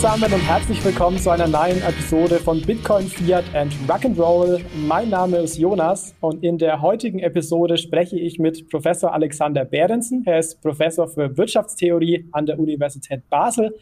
zusammen und herzlich willkommen zu einer neuen Episode von Bitcoin, Fiat and Rock'n'Roll. Mein Name ist Jonas und in der heutigen Episode spreche ich mit Professor Alexander Behrensen. Er ist Professor für Wirtschaftstheorie an der Universität Basel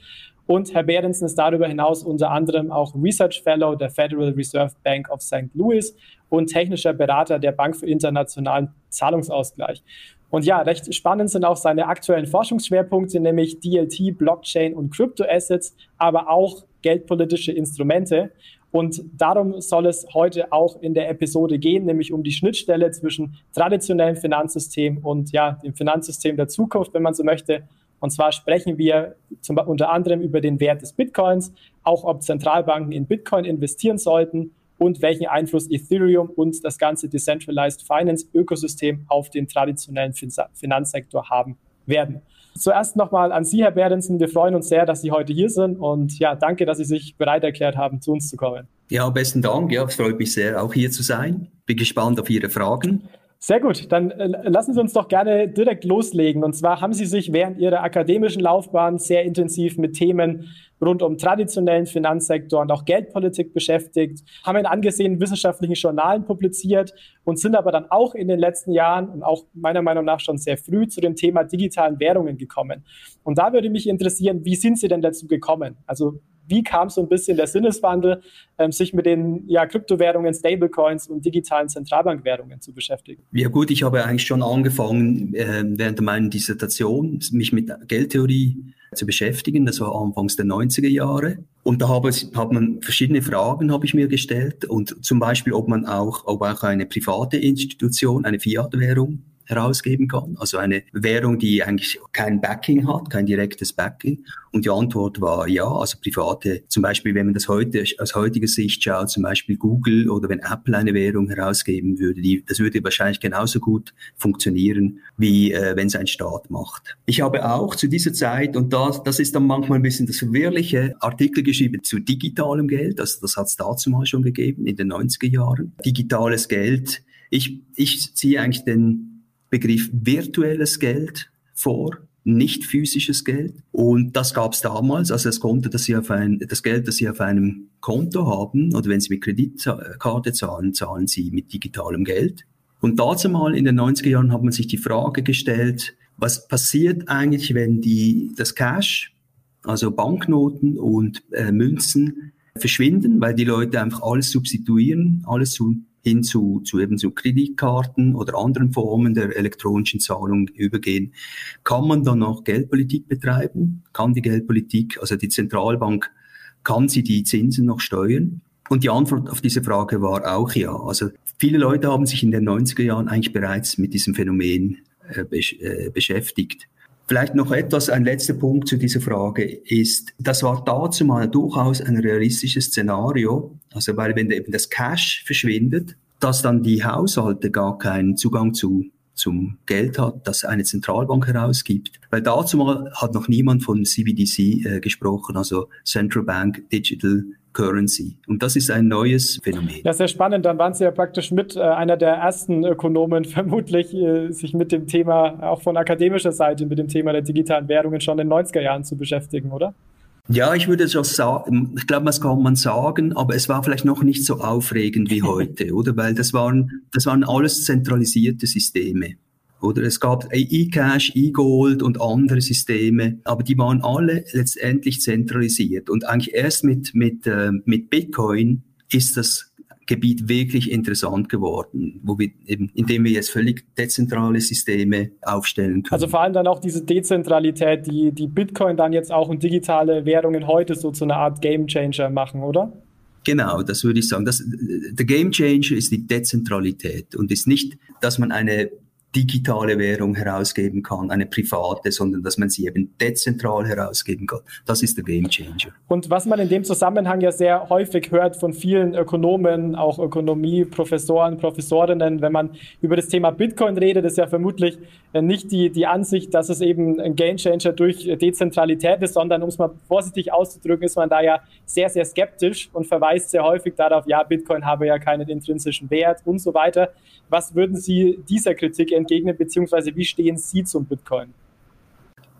und Herr Behrensen ist darüber hinaus unter anderem auch Research Fellow der Federal Reserve Bank of St. Louis und technischer Berater der Bank für internationalen Zahlungsausgleich. Und ja, recht spannend sind auch seine aktuellen Forschungsschwerpunkte, nämlich DLT, Blockchain und Kryptoassets, aber auch geldpolitische Instrumente. Und darum soll es heute auch in der Episode gehen, nämlich um die Schnittstelle zwischen traditionellem Finanzsystem und ja, dem Finanzsystem der Zukunft, wenn man so möchte. Und zwar sprechen wir zum, unter anderem über den Wert des Bitcoins, auch ob Zentralbanken in Bitcoin investieren sollten und welchen Einfluss Ethereum und das ganze Decentralized Finance Ökosystem auf den traditionellen Finanzsektor haben werden. Zuerst nochmal an Sie, Herr Berensen. Wir freuen uns sehr, dass Sie heute hier sind und ja, danke, dass Sie sich bereit erklärt haben, zu uns zu kommen. Ja, besten Dank. Ja, es freut mich sehr, auch hier zu sein. Bin gespannt auf Ihre Fragen. Sehr gut, dann äh, lassen Sie uns doch gerne direkt loslegen. Und zwar haben Sie sich während Ihrer akademischen Laufbahn sehr intensiv mit Themen rund um traditionellen Finanzsektor und auch Geldpolitik beschäftigt, haben in angesehenen wissenschaftlichen Journalen publiziert und sind aber dann auch in den letzten Jahren und auch meiner Meinung nach schon sehr früh zu dem Thema digitalen Währungen gekommen. Und da würde mich interessieren, wie sind Sie denn dazu gekommen? Also wie kam so ein bisschen der Sinneswandel, ähm, sich mit den ja, Kryptowährungen, Stablecoins und digitalen Zentralbankwährungen zu beschäftigen? Ja gut, ich habe eigentlich schon angefangen, äh, während meiner Dissertation mich mit Geldtheorie zu beschäftigen. Das war anfangs der 90er Jahre. Und da habe, hat man verschiedene Fragen habe ich mir gestellt. Und zum Beispiel, ob man auch, ob auch eine private Institution, eine Fiat-Währung herausgeben kann. Also eine Währung, die eigentlich kein Backing hat, kein direktes Backing. Und die Antwort war ja, also private, zum Beispiel, wenn man das heute aus heutiger Sicht schaut, zum Beispiel Google oder wenn Apple eine Währung herausgeben würde, die, das würde wahrscheinlich genauso gut funktionieren, wie äh, wenn es ein Staat macht. Ich habe auch zu dieser Zeit, und das, das ist dann manchmal ein bisschen das Verwirrliche, Artikel geschrieben zu digitalem Geld, also das hat es dazu mal schon gegeben, in den 90er Jahren. Digitales Geld, ich, ich ziehe eigentlich den Begriff virtuelles Geld vor, nicht physisches Geld. Und das gab es damals, also das Konto, das Sie auf ein, das Geld, das Sie auf einem Konto haben, oder wenn Sie mit Kreditkarte zahlen, zahlen Sie mit digitalem Geld. Und dazu mal in den 90er Jahren hat man sich die Frage gestellt, was passiert eigentlich, wenn die, das Cash, also Banknoten und äh, Münzen verschwinden, weil die Leute einfach alles substituieren, alles zu hin zu, zu eben zu Kreditkarten oder anderen Formen der elektronischen Zahlung übergehen. Kann man dann noch Geldpolitik betreiben? Kann die Geldpolitik, also die Zentralbank, kann sie die Zinsen noch steuern? Und die Antwort auf diese Frage war auch ja. Also viele Leute haben sich in den 90er Jahren eigentlich bereits mit diesem Phänomen äh, besch äh, beschäftigt. Vielleicht noch etwas, ein letzter Punkt zu dieser Frage ist, das war dazu mal durchaus ein realistisches Szenario, also weil wenn eben das Cash verschwindet, dass dann die Haushalte gar keinen Zugang zu zum Geld hat, das eine Zentralbank herausgibt. Weil dazu mal hat noch niemand von CBDC äh, gesprochen, also Central Bank Digital Currency. Und das ist ein neues Phänomen. Ja, sehr spannend. Dann waren Sie ja praktisch mit äh, einer der ersten Ökonomen vermutlich, äh, sich mit dem Thema, auch von akademischer Seite, mit dem Thema der digitalen Währungen schon in den 90er Jahren zu beschäftigen, oder? Ja, ich würde schon sagen, ich glaube, das kann man sagen, aber es war vielleicht noch nicht so aufregend wie heute, oder? Weil das waren, das waren alles zentralisierte Systeme. Oder es gab eCash, eGold und andere Systeme, aber die waren alle letztendlich zentralisiert. Und eigentlich erst mit, mit, äh, mit Bitcoin ist das Gebiet wirklich interessant geworden, wo wir eben, indem wir jetzt völlig dezentrale Systeme aufstellen können. Also vor allem dann auch diese Dezentralität, die, die Bitcoin dann jetzt auch und digitale Währungen heute so zu einer Art Gamechanger machen, oder? Genau, das würde ich sagen. Das, der Game Changer ist die Dezentralität und ist nicht, dass man eine digitale Währung herausgeben kann, eine private, sondern dass man sie eben dezentral herausgeben kann. Das ist der Game Changer. Und was man in dem Zusammenhang ja sehr häufig hört von vielen Ökonomen, auch Ökonomieprofessoren, Professorinnen, wenn man über das Thema Bitcoin redet, ist ja vermutlich äh, nicht die, die Ansicht, dass es eben ein Game Changer durch Dezentralität ist, sondern um es mal vorsichtig auszudrücken, ist man da ja sehr, sehr skeptisch und verweist sehr häufig darauf, ja, Bitcoin habe ja keinen intrinsischen Wert und so weiter. Was würden Sie dieser Kritik entgegnen, beziehungsweise wie stehen Sie zum Bitcoin?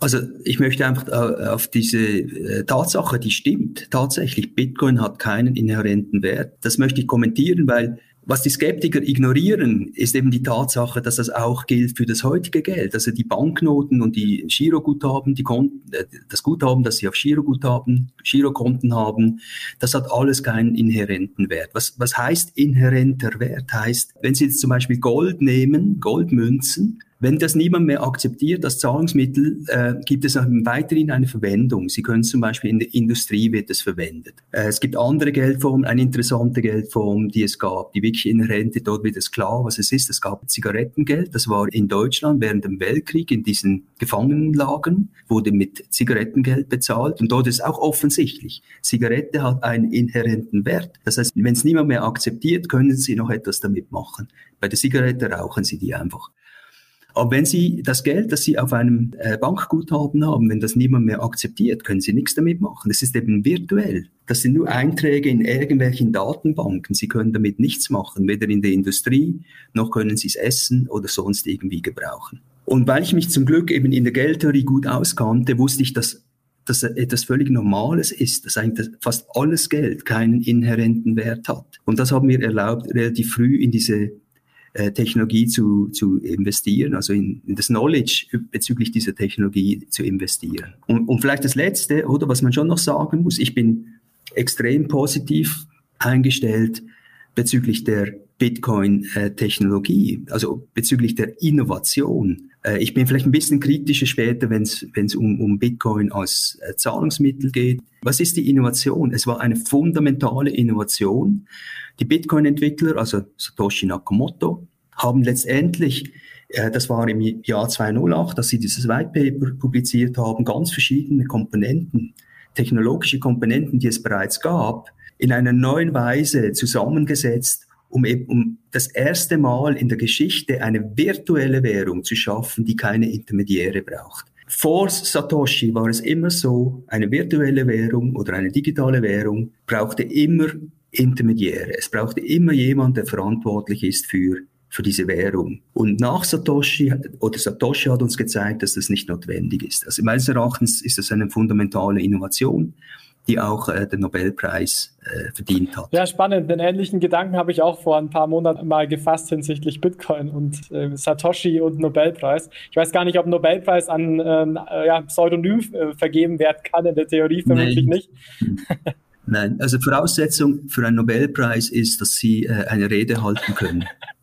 Also ich möchte einfach äh, auf diese äh, Tatsache, die stimmt tatsächlich. Bitcoin hat keinen inhärenten Wert. Das möchte ich kommentieren, weil was die Skeptiker ignorieren, ist eben die Tatsache, dass das auch gilt für das heutige Geld. Also die Banknoten und die Giroguthaben, die Konten, äh, das Guthaben, das sie auf Giroguthaben, Girokonten haben, das hat alles keinen inhärenten Wert. Was, was heißt inhärenter Wert? Heißt, wenn Sie jetzt zum Beispiel Gold nehmen, Goldmünzen, wenn das niemand mehr akzeptiert als Zahlungsmittel, äh, gibt es auch weiterhin eine Verwendung. Sie können zum Beispiel in der Industrie wird es verwendet. Äh, es gibt andere Geldformen, eine interessante Geldform, die es gab, die wirklich inhärente, dort wird es klar, was es ist. Es gab Zigarettengeld, das war in Deutschland während dem Weltkrieg in diesen Gefangenenlagern, wurde mit Zigarettengeld bezahlt und dort ist auch offensichtlich, Zigarette hat einen inhärenten Wert. Das heißt, wenn es niemand mehr akzeptiert, können Sie noch etwas damit machen. Bei der Zigarette rauchen Sie die einfach. Aber wenn Sie das Geld, das Sie auf einem äh, Bankguthaben haben, wenn das niemand mehr akzeptiert, können Sie nichts damit machen. Das ist eben virtuell. Das sind nur Einträge in irgendwelchen Datenbanken. Sie können damit nichts machen, weder in der Industrie, noch können Sie es essen oder sonst irgendwie gebrauchen. Und weil ich mich zum Glück eben in der Geldtheorie gut auskannte, wusste ich, dass dass etwas völlig Normales ist, dass eigentlich fast alles Geld keinen inhärenten Wert hat. Und das haben mir erlaubt, relativ früh in diese äh, Technologie zu, zu investieren, also in, in, das Knowledge bezüglich dieser Technologie zu investieren. Und, und vielleicht das Letzte, oder was man schon noch sagen muss, ich bin extrem positiv eingestellt bezüglich der Bitcoin-Technologie, also bezüglich der Innovation. Äh, ich bin vielleicht ein bisschen kritischer später, wenn es um, um Bitcoin als äh, Zahlungsmittel geht. Was ist die Innovation? Es war eine fundamentale Innovation. Die Bitcoin-Entwickler, also Satoshi Nakamoto, haben letztendlich, äh, das war im Jahr 2008, dass sie dieses White Paper publiziert haben, ganz verschiedene Komponenten, technologische Komponenten, die es bereits gab, in einer neuen Weise zusammengesetzt, um, um das erste Mal in der Geschichte eine virtuelle Währung zu schaffen, die keine Intermediäre braucht. Vor Satoshi war es immer so, eine virtuelle Währung oder eine digitale Währung brauchte immer Intermediäre. Es brauchte immer jemand, der verantwortlich ist für, für diese Währung. Und nach Satoshi, oder Satoshi hat uns gezeigt, dass das nicht notwendig ist. Also meines Erachtens ist das eine fundamentale Innovation die auch äh, den Nobelpreis äh, verdient hat. Ja, spannend. Den ähnlichen Gedanken habe ich auch vor ein paar Monaten mal gefasst hinsichtlich Bitcoin und äh, Satoshi und Nobelpreis. Ich weiß gar nicht, ob Nobelpreis an ähm, äh, ja, Pseudonym äh, vergeben werden kann, in der Theorie vermutlich Nein. nicht. Nein, also Voraussetzung für einen Nobelpreis ist, dass Sie äh, eine Rede halten können.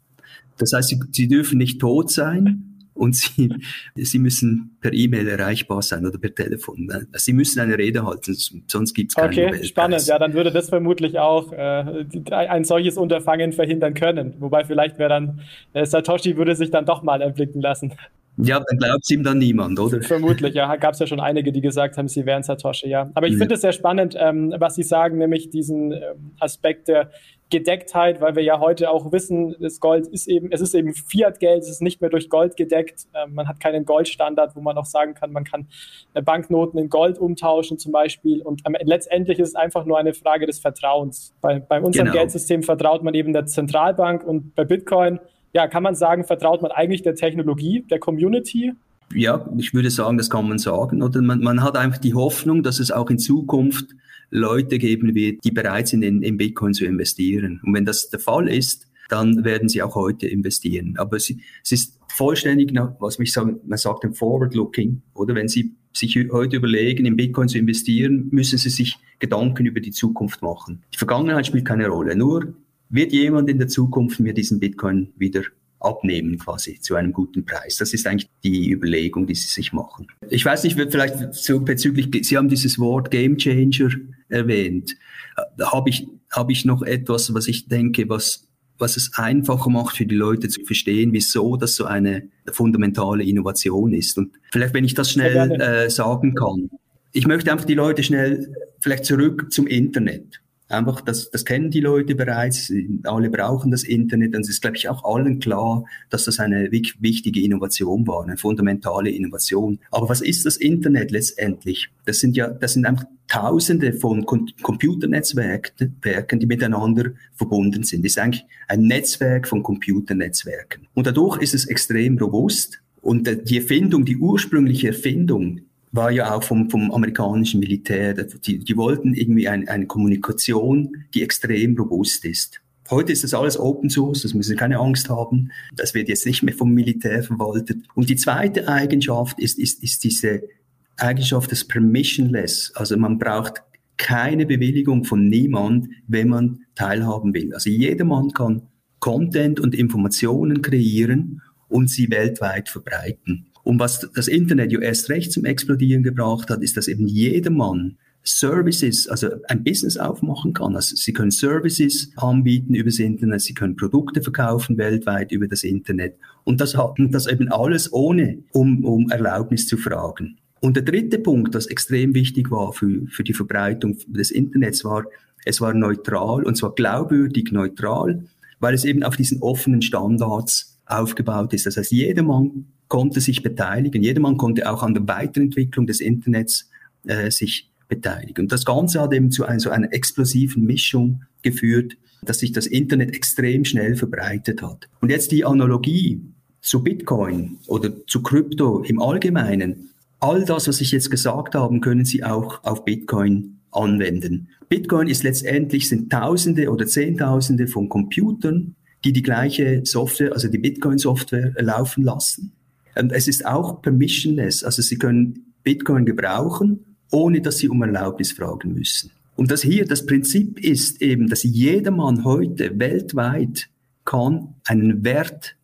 Das heißt, Sie, Sie dürfen nicht tot sein, und sie, sie müssen per E-Mail erreichbar sein oder per Telefon. Sie müssen eine Rede halten, sonst gibt es keinen Okay, Nobelpreis. spannend. Ja, dann würde das vermutlich auch äh, ein solches Unterfangen verhindern können. Wobei vielleicht wäre dann, äh, Satoshi würde sich dann doch mal erblicken lassen. Ja, dann glaubt es ihm dann niemand, oder? Vermutlich, ja. Gab es ja schon einige, die gesagt haben, sie wären Satoshi, ja. Aber ich ja. finde es sehr spannend, ähm, was Sie sagen, nämlich diesen ähm, Aspekt der Gedecktheit, weil wir ja heute auch wissen, das Gold ist eben, es ist eben Fiat-Geld, es ist nicht mehr durch Gold gedeckt. Ähm, man hat keinen Goldstandard, wo man auch sagen kann, man kann äh, Banknoten in Gold umtauschen zum Beispiel. Und letztendlich ist es einfach nur eine Frage des Vertrauens. Bei, bei unserem genau. Geldsystem vertraut man eben der Zentralbank und bei Bitcoin, ja, kann man sagen, vertraut man eigentlich der Technologie, der Community ja, ich würde sagen, das kann man sagen. Oder man, man hat einfach die Hoffnung, dass es auch in Zukunft Leute geben wird, die bereit sind, in, in Bitcoin zu investieren. Und wenn das der Fall ist, dann werden sie auch heute investieren. Aber es, es ist vollständig, was mich sagen, man sagt, im Forward-Looking, oder wenn Sie sich heute überlegen, in Bitcoin zu investieren, müssen Sie sich Gedanken über die Zukunft machen. Die Vergangenheit spielt keine Rolle. Nur wird jemand in der Zukunft mir diesen Bitcoin wieder abnehmen quasi zu einem guten Preis. Das ist eigentlich die Überlegung, die sie sich machen. Ich weiß nicht, vielleicht so bezüglich, Sie haben dieses Wort Game Changer erwähnt. Habe ich, habe ich noch etwas, was ich denke, was, was es einfacher macht für die Leute zu verstehen, wieso das so eine fundamentale Innovation ist. Und vielleicht, wenn ich das schnell äh, sagen kann. Ich möchte einfach die Leute schnell vielleicht zurück zum Internet. Einfach, das, das kennen die Leute bereits, alle brauchen das Internet es ist, glaube ich, auch allen klar, dass das eine wichtige Innovation war, eine fundamentale Innovation. Aber was ist das Internet letztendlich? Das sind ja, das sind einfach Tausende von Com Computernetzwerken, die miteinander verbunden sind. Das ist eigentlich ein Netzwerk von Computernetzwerken. Und dadurch ist es extrem robust und die Erfindung, die ursprüngliche Erfindung war ja auch vom, vom amerikanischen Militär. Die, die wollten irgendwie ein, eine Kommunikation, die extrem robust ist. Heute ist das alles Open Source, das müssen Sie keine Angst haben. Das wird jetzt nicht mehr vom Militär verwaltet. Und die zweite Eigenschaft ist, ist, ist diese Eigenschaft des Permissionless. Also man braucht keine Bewilligung von niemand, wenn man teilhaben will. Also jedermann kann Content und Informationen kreieren und sie weltweit verbreiten. Und was das Internet ja erst recht zum Explodieren gebracht hat, ist, dass eben jedermann Services, also ein Business aufmachen kann. Also Sie können Services anbieten über das Internet, Sie können Produkte verkaufen weltweit über das Internet. Und das hat das eben alles ohne, um, um Erlaubnis zu fragen. Und der dritte Punkt, das extrem wichtig war für, für die Verbreitung des Internets, war, es war neutral und zwar glaubwürdig neutral, weil es eben auf diesen offenen Standards aufgebaut ist. Das heißt, jedermann konnte sich beteiligen, jedermann konnte auch an der Weiterentwicklung des Internets äh, sich beteiligen. Und das Ganze hat eben zu einer, so einer explosiven Mischung geführt, dass sich das Internet extrem schnell verbreitet hat. Und jetzt die Analogie zu Bitcoin oder zu Krypto im Allgemeinen all das, was ich jetzt gesagt habe, können Sie auch auf Bitcoin anwenden. Bitcoin ist letztendlich sind Tausende oder Zehntausende von Computern, die die gleiche Software, also die Bitcoin-Software laufen lassen. Und es ist auch permissionless, also Sie können Bitcoin gebrauchen, ohne dass Sie um Erlaubnis fragen müssen. Und das hier, das Prinzip ist eben, dass jedermann heute weltweit kann einen Wert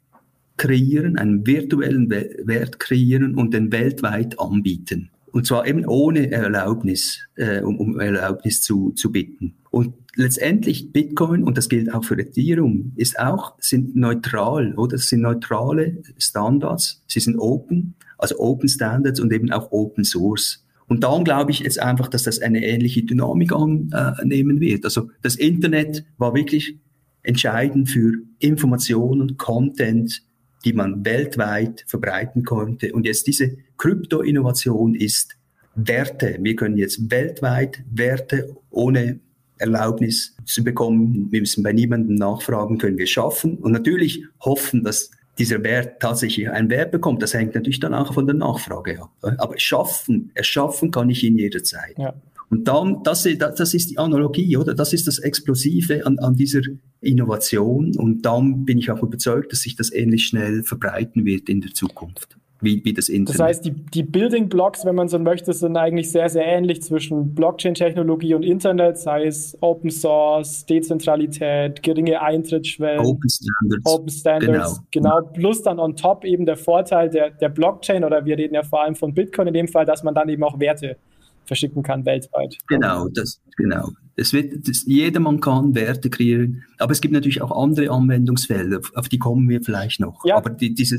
kreieren, einen virtuellen Wert kreieren und den weltweit anbieten. Und zwar eben ohne Erlaubnis, äh, um, um Erlaubnis zu, zu bitten. Und letztendlich Bitcoin, und das gilt auch für Ethereum, ist auch, sind neutral, oder? Das sind neutrale Standards. Sie sind open, also Open Standards und eben auch Open Source. Und darum glaube ich jetzt einfach, dass das eine ähnliche Dynamik annehmen wird. Also das Internet war wirklich entscheidend für Informationen, Content, die man weltweit verbreiten konnte. Und jetzt diese Krypto-Innovation ist Werte. Wir können jetzt weltweit Werte ohne Erlaubnis zu bekommen. Wir müssen bei niemandem nachfragen, können wir schaffen und natürlich hoffen, dass dieser Wert tatsächlich einen Wert bekommt. Das hängt natürlich dann auch von der Nachfrage ab. Aber schaffen, erschaffen kann ich in jeder Zeit. Ja. Und dann, das, das ist die Analogie, oder? Das ist das Explosive an, an dieser Innovation. Und dann bin ich auch überzeugt, dass sich das ähnlich schnell verbreiten wird in der Zukunft. Wie, wie das Internet. Das heißt, die, die Building Blocks, wenn man so möchte, sind eigentlich sehr, sehr ähnlich zwischen Blockchain-Technologie und Internet, sei es Open Source, Dezentralität, geringe Eintrittsschwellen, Open Standards. Open Standards, genau. genau. Plus dann on top eben der Vorteil der, der Blockchain oder wir reden ja vor allem von Bitcoin in dem Fall, dass man dann eben auch Werte verschicken kann weltweit. Genau, das, genau. Es wird, das, jedermann kann Werte kreieren, aber es gibt natürlich auch andere Anwendungsfelder, auf die kommen wir vielleicht noch. Ja. Aber die, diese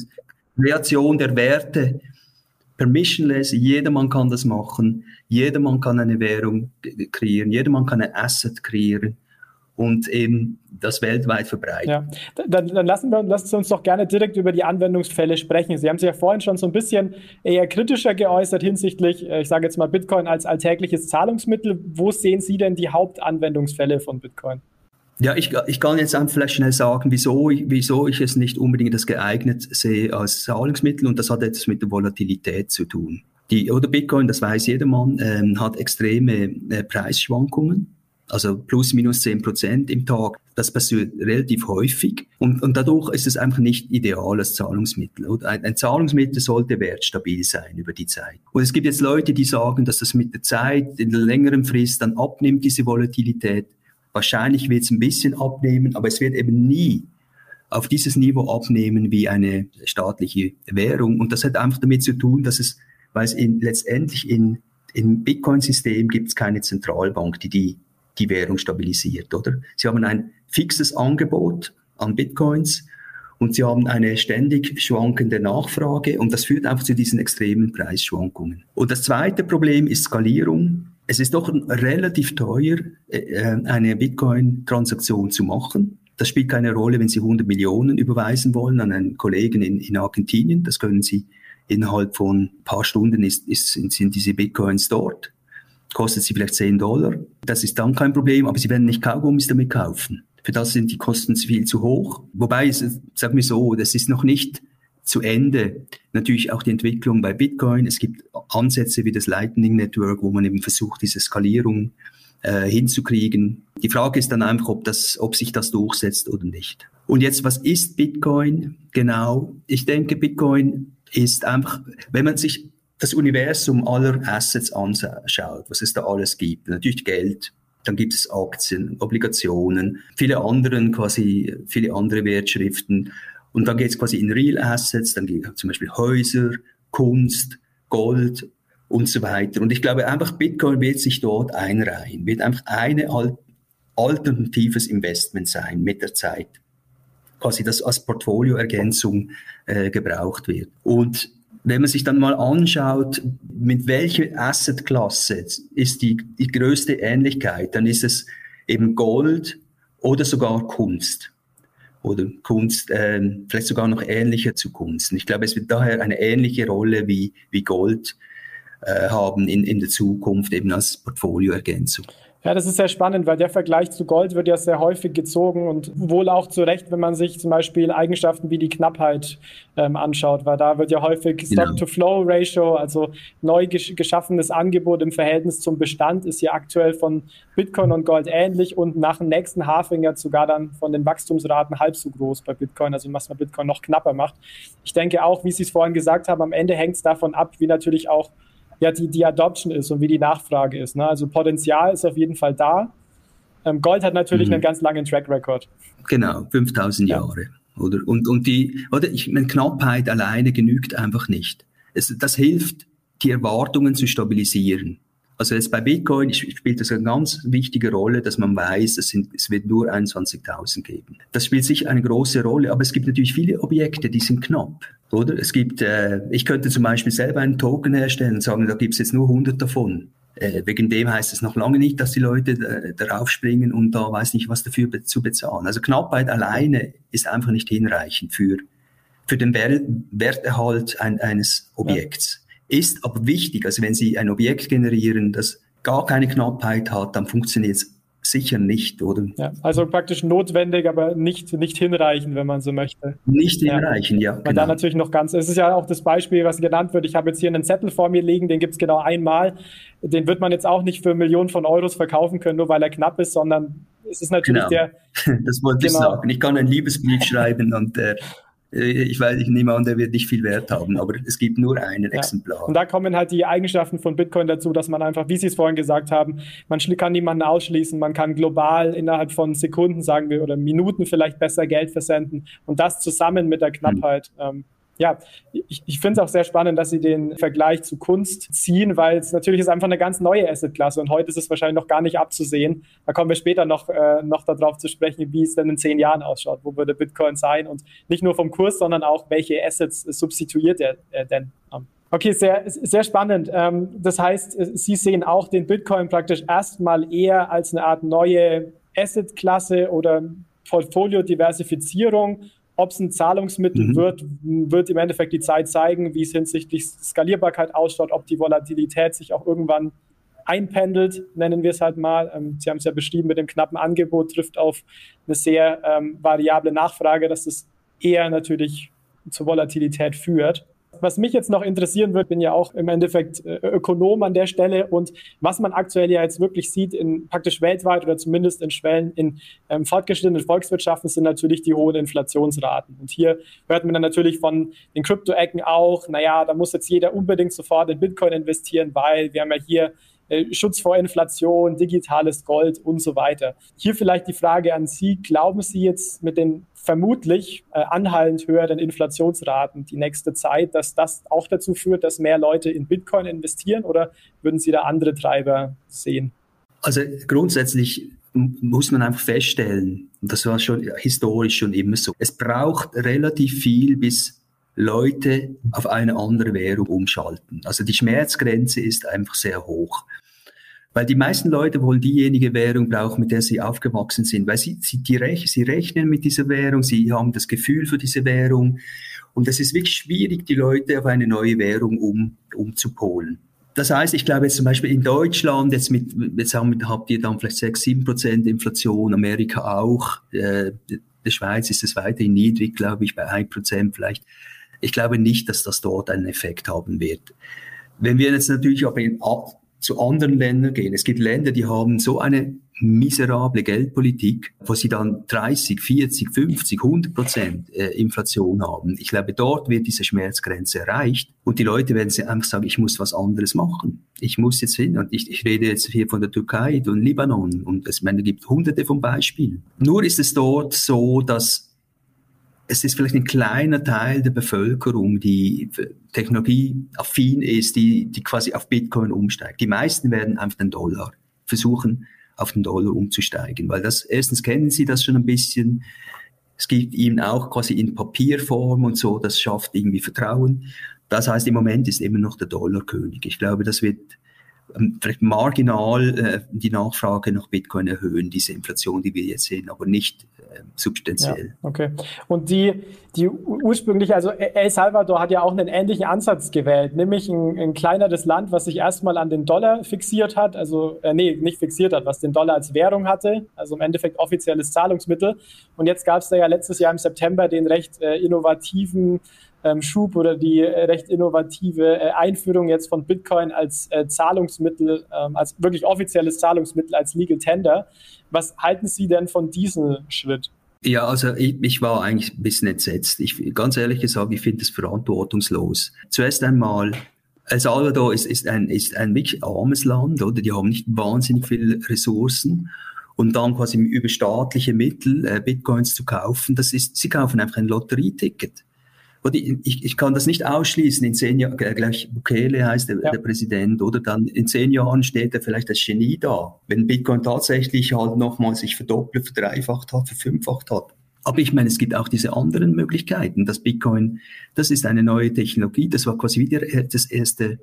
Kreation der Werte, permissionless, jedermann kann das machen, jedermann kann eine Währung kreieren, jedermann kann ein Asset kreieren und eben das weltweit verbreiten. Ja, dann, dann lassen, wir, lassen Sie uns doch gerne direkt über die Anwendungsfälle sprechen. Sie haben sich ja vorhin schon so ein bisschen eher kritischer geäußert hinsichtlich, äh, ich sage jetzt mal Bitcoin als alltägliches Zahlungsmittel. Wo sehen Sie denn die Hauptanwendungsfälle von Bitcoin? Ja, ich, ich kann jetzt einfach vielleicht schnell sagen, wieso, wieso ich es nicht unbedingt das geeignet sehe als Zahlungsmittel und das hat etwas mit der Volatilität zu tun. Die, oder Bitcoin, das weiß jedermann, ähm, hat extreme äh, Preisschwankungen also plus minus zehn Prozent im Tag. Das passiert relativ häufig und, und dadurch ist es einfach nicht ideal als Zahlungsmittel. Ein, ein Zahlungsmittel sollte wertstabil sein über die Zeit. Und es gibt jetzt Leute, die sagen, dass das mit der Zeit in der längeren Frist dann abnimmt, diese Volatilität. Wahrscheinlich wird es ein bisschen abnehmen, aber es wird eben nie auf dieses Niveau abnehmen wie eine staatliche Währung. Und das hat einfach damit zu tun, dass es, weil es in, letztendlich in, im Bitcoin-System gibt es keine Zentralbank, die die die Währung stabilisiert, oder? Sie haben ein fixes Angebot an Bitcoins und sie haben eine ständig schwankende Nachfrage und das führt einfach zu diesen extremen Preisschwankungen. Und das zweite Problem ist Skalierung. Es ist doch relativ teuer, äh, eine Bitcoin-Transaktion zu machen. Das spielt keine Rolle, wenn Sie 100 Millionen überweisen wollen an einen Kollegen in, in Argentinien. Das können Sie innerhalb von ein paar Stunden ist, ist, sind diese Bitcoins dort kostet sie vielleicht 10 Dollar. Das ist dann kein Problem, aber sie werden nicht Kaugummis damit kaufen. Für das sind die Kosten viel zu hoch. Wobei, sagen wir so, das ist noch nicht zu Ende. Natürlich auch die Entwicklung bei Bitcoin. Es gibt Ansätze wie das Lightning Network, wo man eben versucht, diese Skalierung äh, hinzukriegen. Die Frage ist dann einfach, ob, das, ob sich das durchsetzt oder nicht. Und jetzt, was ist Bitcoin genau? Ich denke, Bitcoin ist einfach, wenn man sich das Universum aller Assets anschaut, was es da alles gibt, natürlich Geld, dann gibt es Aktien, Obligationen, viele anderen quasi, viele andere Wertschriften. Und dann geht es quasi in Real Assets, dann geht zum Beispiel Häuser, Kunst, Gold und so weiter. Und ich glaube einfach, Bitcoin wird sich dort einreihen, wird einfach eine alternatives Investment sein mit der Zeit. Quasi das als Portfolioergänzung äh, gebraucht wird. Und wenn man sich dann mal anschaut, mit welcher Assetklasse ist die, die größte Ähnlichkeit, dann ist es eben Gold oder sogar Kunst. Oder Kunst, äh, vielleicht sogar noch ähnlicher zu Kunst. Und ich glaube, es wird daher eine ähnliche Rolle wie, wie Gold äh, haben in, in der Zukunft eben als Portfolioergänzung. Ja, das ist sehr spannend, weil der Vergleich zu Gold wird ja sehr häufig gezogen und wohl auch zu Recht, wenn man sich zum Beispiel Eigenschaften wie die Knappheit ähm, anschaut, weil da wird ja häufig. Stock-to-Flow-Ratio, also neu gesch geschaffenes Angebot im Verhältnis zum Bestand, ist ja aktuell von Bitcoin und Gold ähnlich und nach dem nächsten Halving ja sogar dann von den Wachstumsraten halb so groß bei Bitcoin, also was man Bitcoin noch knapper macht. Ich denke auch, wie Sie es vorhin gesagt haben, am Ende hängt es davon ab, wie natürlich auch ja, die, die Adoption ist und wie die Nachfrage ist. Ne? Also Potenzial ist auf jeden Fall da. Ähm, Gold hat natürlich mhm. einen ganz langen Track Record. Genau, 5000 ja. Jahre. Oder? Und, und die, oder ich meine, Knappheit alleine genügt einfach nicht. Es, das hilft, die Erwartungen zu stabilisieren. Also jetzt bei Bitcoin spielt das eine ganz wichtige Rolle, dass man weiß, es, sind, es wird nur 21.000 geben. Das spielt sicher eine große Rolle, aber es gibt natürlich viele Objekte, die sind knapp. Oder? Es gibt, äh, ich könnte zum Beispiel selber einen Token herstellen und sagen, da gibt es jetzt nur 100 davon. Äh, wegen dem heißt es noch lange nicht, dass die Leute äh, darauf springen und da weiß nicht, was dafür be zu bezahlen. Also Knappheit alleine ist einfach nicht hinreichend für, für den Werterhalt ein, eines Objekts. Ja ist aber wichtig. Also wenn Sie ein Objekt generieren, das gar keine Knappheit hat, dann funktioniert es sicher nicht, oder? Ja, also praktisch notwendig, aber nicht, nicht hinreichend, wenn man so möchte. Nicht hinreichend, ja. ja Weil da genau. natürlich noch ganz, es ist ja auch das Beispiel, was genannt wird. Ich habe jetzt hier einen Zettel vor mir liegen, den gibt es genau einmal. Den wird man jetzt auch nicht für Millionen von Euros verkaufen können, nur weil er knapp ist, sondern es ist natürlich genau. der. Das wollte genau. ich sagen. Ich kann einen Liebesbrief schreiben und der äh, ich weiß, ich nehme an, der wird nicht viel Wert haben, aber es gibt nur einen ja. Exemplar. Und da kommen halt die Eigenschaften von Bitcoin dazu, dass man einfach, wie Sie es vorhin gesagt haben, man kann niemanden ausschließen, man kann global innerhalb von Sekunden, sagen wir, oder Minuten vielleicht besser Geld versenden und das zusammen mit der Knappheit. Mhm. Ähm, ja, ich, ich finde es auch sehr spannend, dass Sie den Vergleich zu Kunst ziehen, weil es natürlich ist einfach eine ganz neue Assetklasse und heute ist es wahrscheinlich noch gar nicht abzusehen. Da kommen wir später noch, äh, noch darauf zu sprechen, wie es denn in zehn Jahren ausschaut. Wo würde Bitcoin sein und nicht nur vom Kurs, sondern auch, welche Assets substituiert er äh, denn? Okay, sehr, sehr spannend. Ähm, das heißt, Sie sehen auch den Bitcoin praktisch erstmal eher als eine Art neue Assetklasse oder Portfolio-Diversifizierung ob es ein Zahlungsmittel mhm. wird, wird im Endeffekt die Zeit zeigen, wie es hinsichtlich Skalierbarkeit ausschaut, ob die Volatilität sich auch irgendwann einpendelt, nennen wir es halt mal. Ähm, Sie haben es ja beschrieben mit dem knappen Angebot, trifft auf eine sehr ähm, variable Nachfrage, dass es eher natürlich zur Volatilität führt. Was mich jetzt noch interessieren wird, bin ja auch im Endeffekt äh, Ökonom an der Stelle und was man aktuell ja jetzt wirklich sieht, in praktisch weltweit oder zumindest in Schwellen in ähm, fortgeschrittenen Volkswirtschaften sind natürlich die hohen Inflationsraten. Und hier hört man dann natürlich von den Krypto-Ecken auch, naja, da muss jetzt jeder unbedingt sofort in Bitcoin investieren, weil wir haben ja hier äh, Schutz vor Inflation, digitales Gold und so weiter. Hier vielleicht die Frage an Sie, glauben Sie jetzt mit den vermutlich äh, anhallend höheren Inflationsraten die nächste Zeit, dass das auch dazu führt, dass mehr Leute in Bitcoin investieren oder würden Sie da andere Treiber sehen? Also grundsätzlich muss man einfach feststellen, und das war schon historisch schon immer so, es braucht relativ viel, bis Leute auf eine andere Währung umschalten. Also die Schmerzgrenze ist einfach sehr hoch. Weil die meisten Leute wollen diejenige Währung brauchen, mit der sie aufgewachsen sind, weil sie, sie, die rech sie rechnen mit dieser Währung, sie haben das Gefühl für diese Währung. Und es ist wirklich schwierig, die Leute auf eine neue Währung um, umzupolen. Das heißt, ich glaube jetzt zum Beispiel in Deutschland, jetzt mit, jetzt haben, habt ihr dann vielleicht sechs, sieben Prozent Inflation, Amerika auch, äh, der Schweiz ist es weiterhin niedrig, glaube ich, bei ein Prozent vielleicht. Ich glaube nicht, dass das dort einen Effekt haben wird. Wenn wir jetzt natürlich aber in, zu anderen Ländern gehen, es gibt Länder, die haben so eine miserable Geldpolitik, wo sie dann 30, 40, 50, 100 Prozent äh, Inflation haben. Ich glaube, dort wird diese Schmerzgrenze erreicht und die Leute werden einfach sagen, ich muss was anderes machen. Ich muss jetzt hin und ich, ich rede jetzt hier von der Türkei und Libanon und es gibt hunderte von Beispielen. Nur ist es dort so, dass es ist vielleicht ein kleiner Teil der Bevölkerung, die technologieaffin ist, die, die quasi auf Bitcoin umsteigt. Die meisten werden einfach den Dollar versuchen, auf den Dollar umzusteigen, weil das, erstens kennen sie das schon ein bisschen, es gibt ihnen auch quasi in Papierform und so, das schafft irgendwie Vertrauen. Das heißt, im Moment ist immer noch der Dollar König. Ich glaube, das wird vielleicht marginal äh, die Nachfrage nach Bitcoin erhöhen, diese Inflation, die wir jetzt sehen, aber nicht äh, substanziell. Ja, okay. Und die, die ursprünglich, also El Salvador hat ja auch einen ähnlichen Ansatz gewählt, nämlich ein, ein kleineres Land, was sich erstmal an den Dollar fixiert hat, also äh, nee, nicht fixiert hat, was den Dollar als Währung hatte, also im Endeffekt offizielles Zahlungsmittel. Und jetzt gab es da ja letztes Jahr im September den recht äh, innovativen ähm, Schub oder die äh, recht innovative äh, Einführung jetzt von Bitcoin als äh, Zahlungsmittel, ähm, als wirklich offizielles Zahlungsmittel, als Legal Tender. Was halten Sie denn von diesem Schritt? Ja, also ich, ich war eigentlich ein bisschen entsetzt. Ich, ganz ehrlich gesagt, ich finde es verantwortungslos. Zuerst einmal El Salvador ist, ist, ein, ist ein wirklich armes Land, oder? Die haben nicht wahnsinnig viele Ressourcen. Und dann quasi über staatliche Mittel äh, Bitcoins zu kaufen, das ist, sie kaufen einfach ein Lotterieticket. Und ich, ich kann das nicht ausschließen. In zehn Jahren, gleich Bukele heißt der, ja. der Präsident, oder dann in zehn Jahren steht er vielleicht als Genie da. Wenn Bitcoin tatsächlich halt nochmal sich verdoppelt, verdreifacht hat, verfünffacht hat. Aber ich meine, es gibt auch diese anderen Möglichkeiten. Das Bitcoin, das ist eine neue Technologie. Das war quasi wieder das erste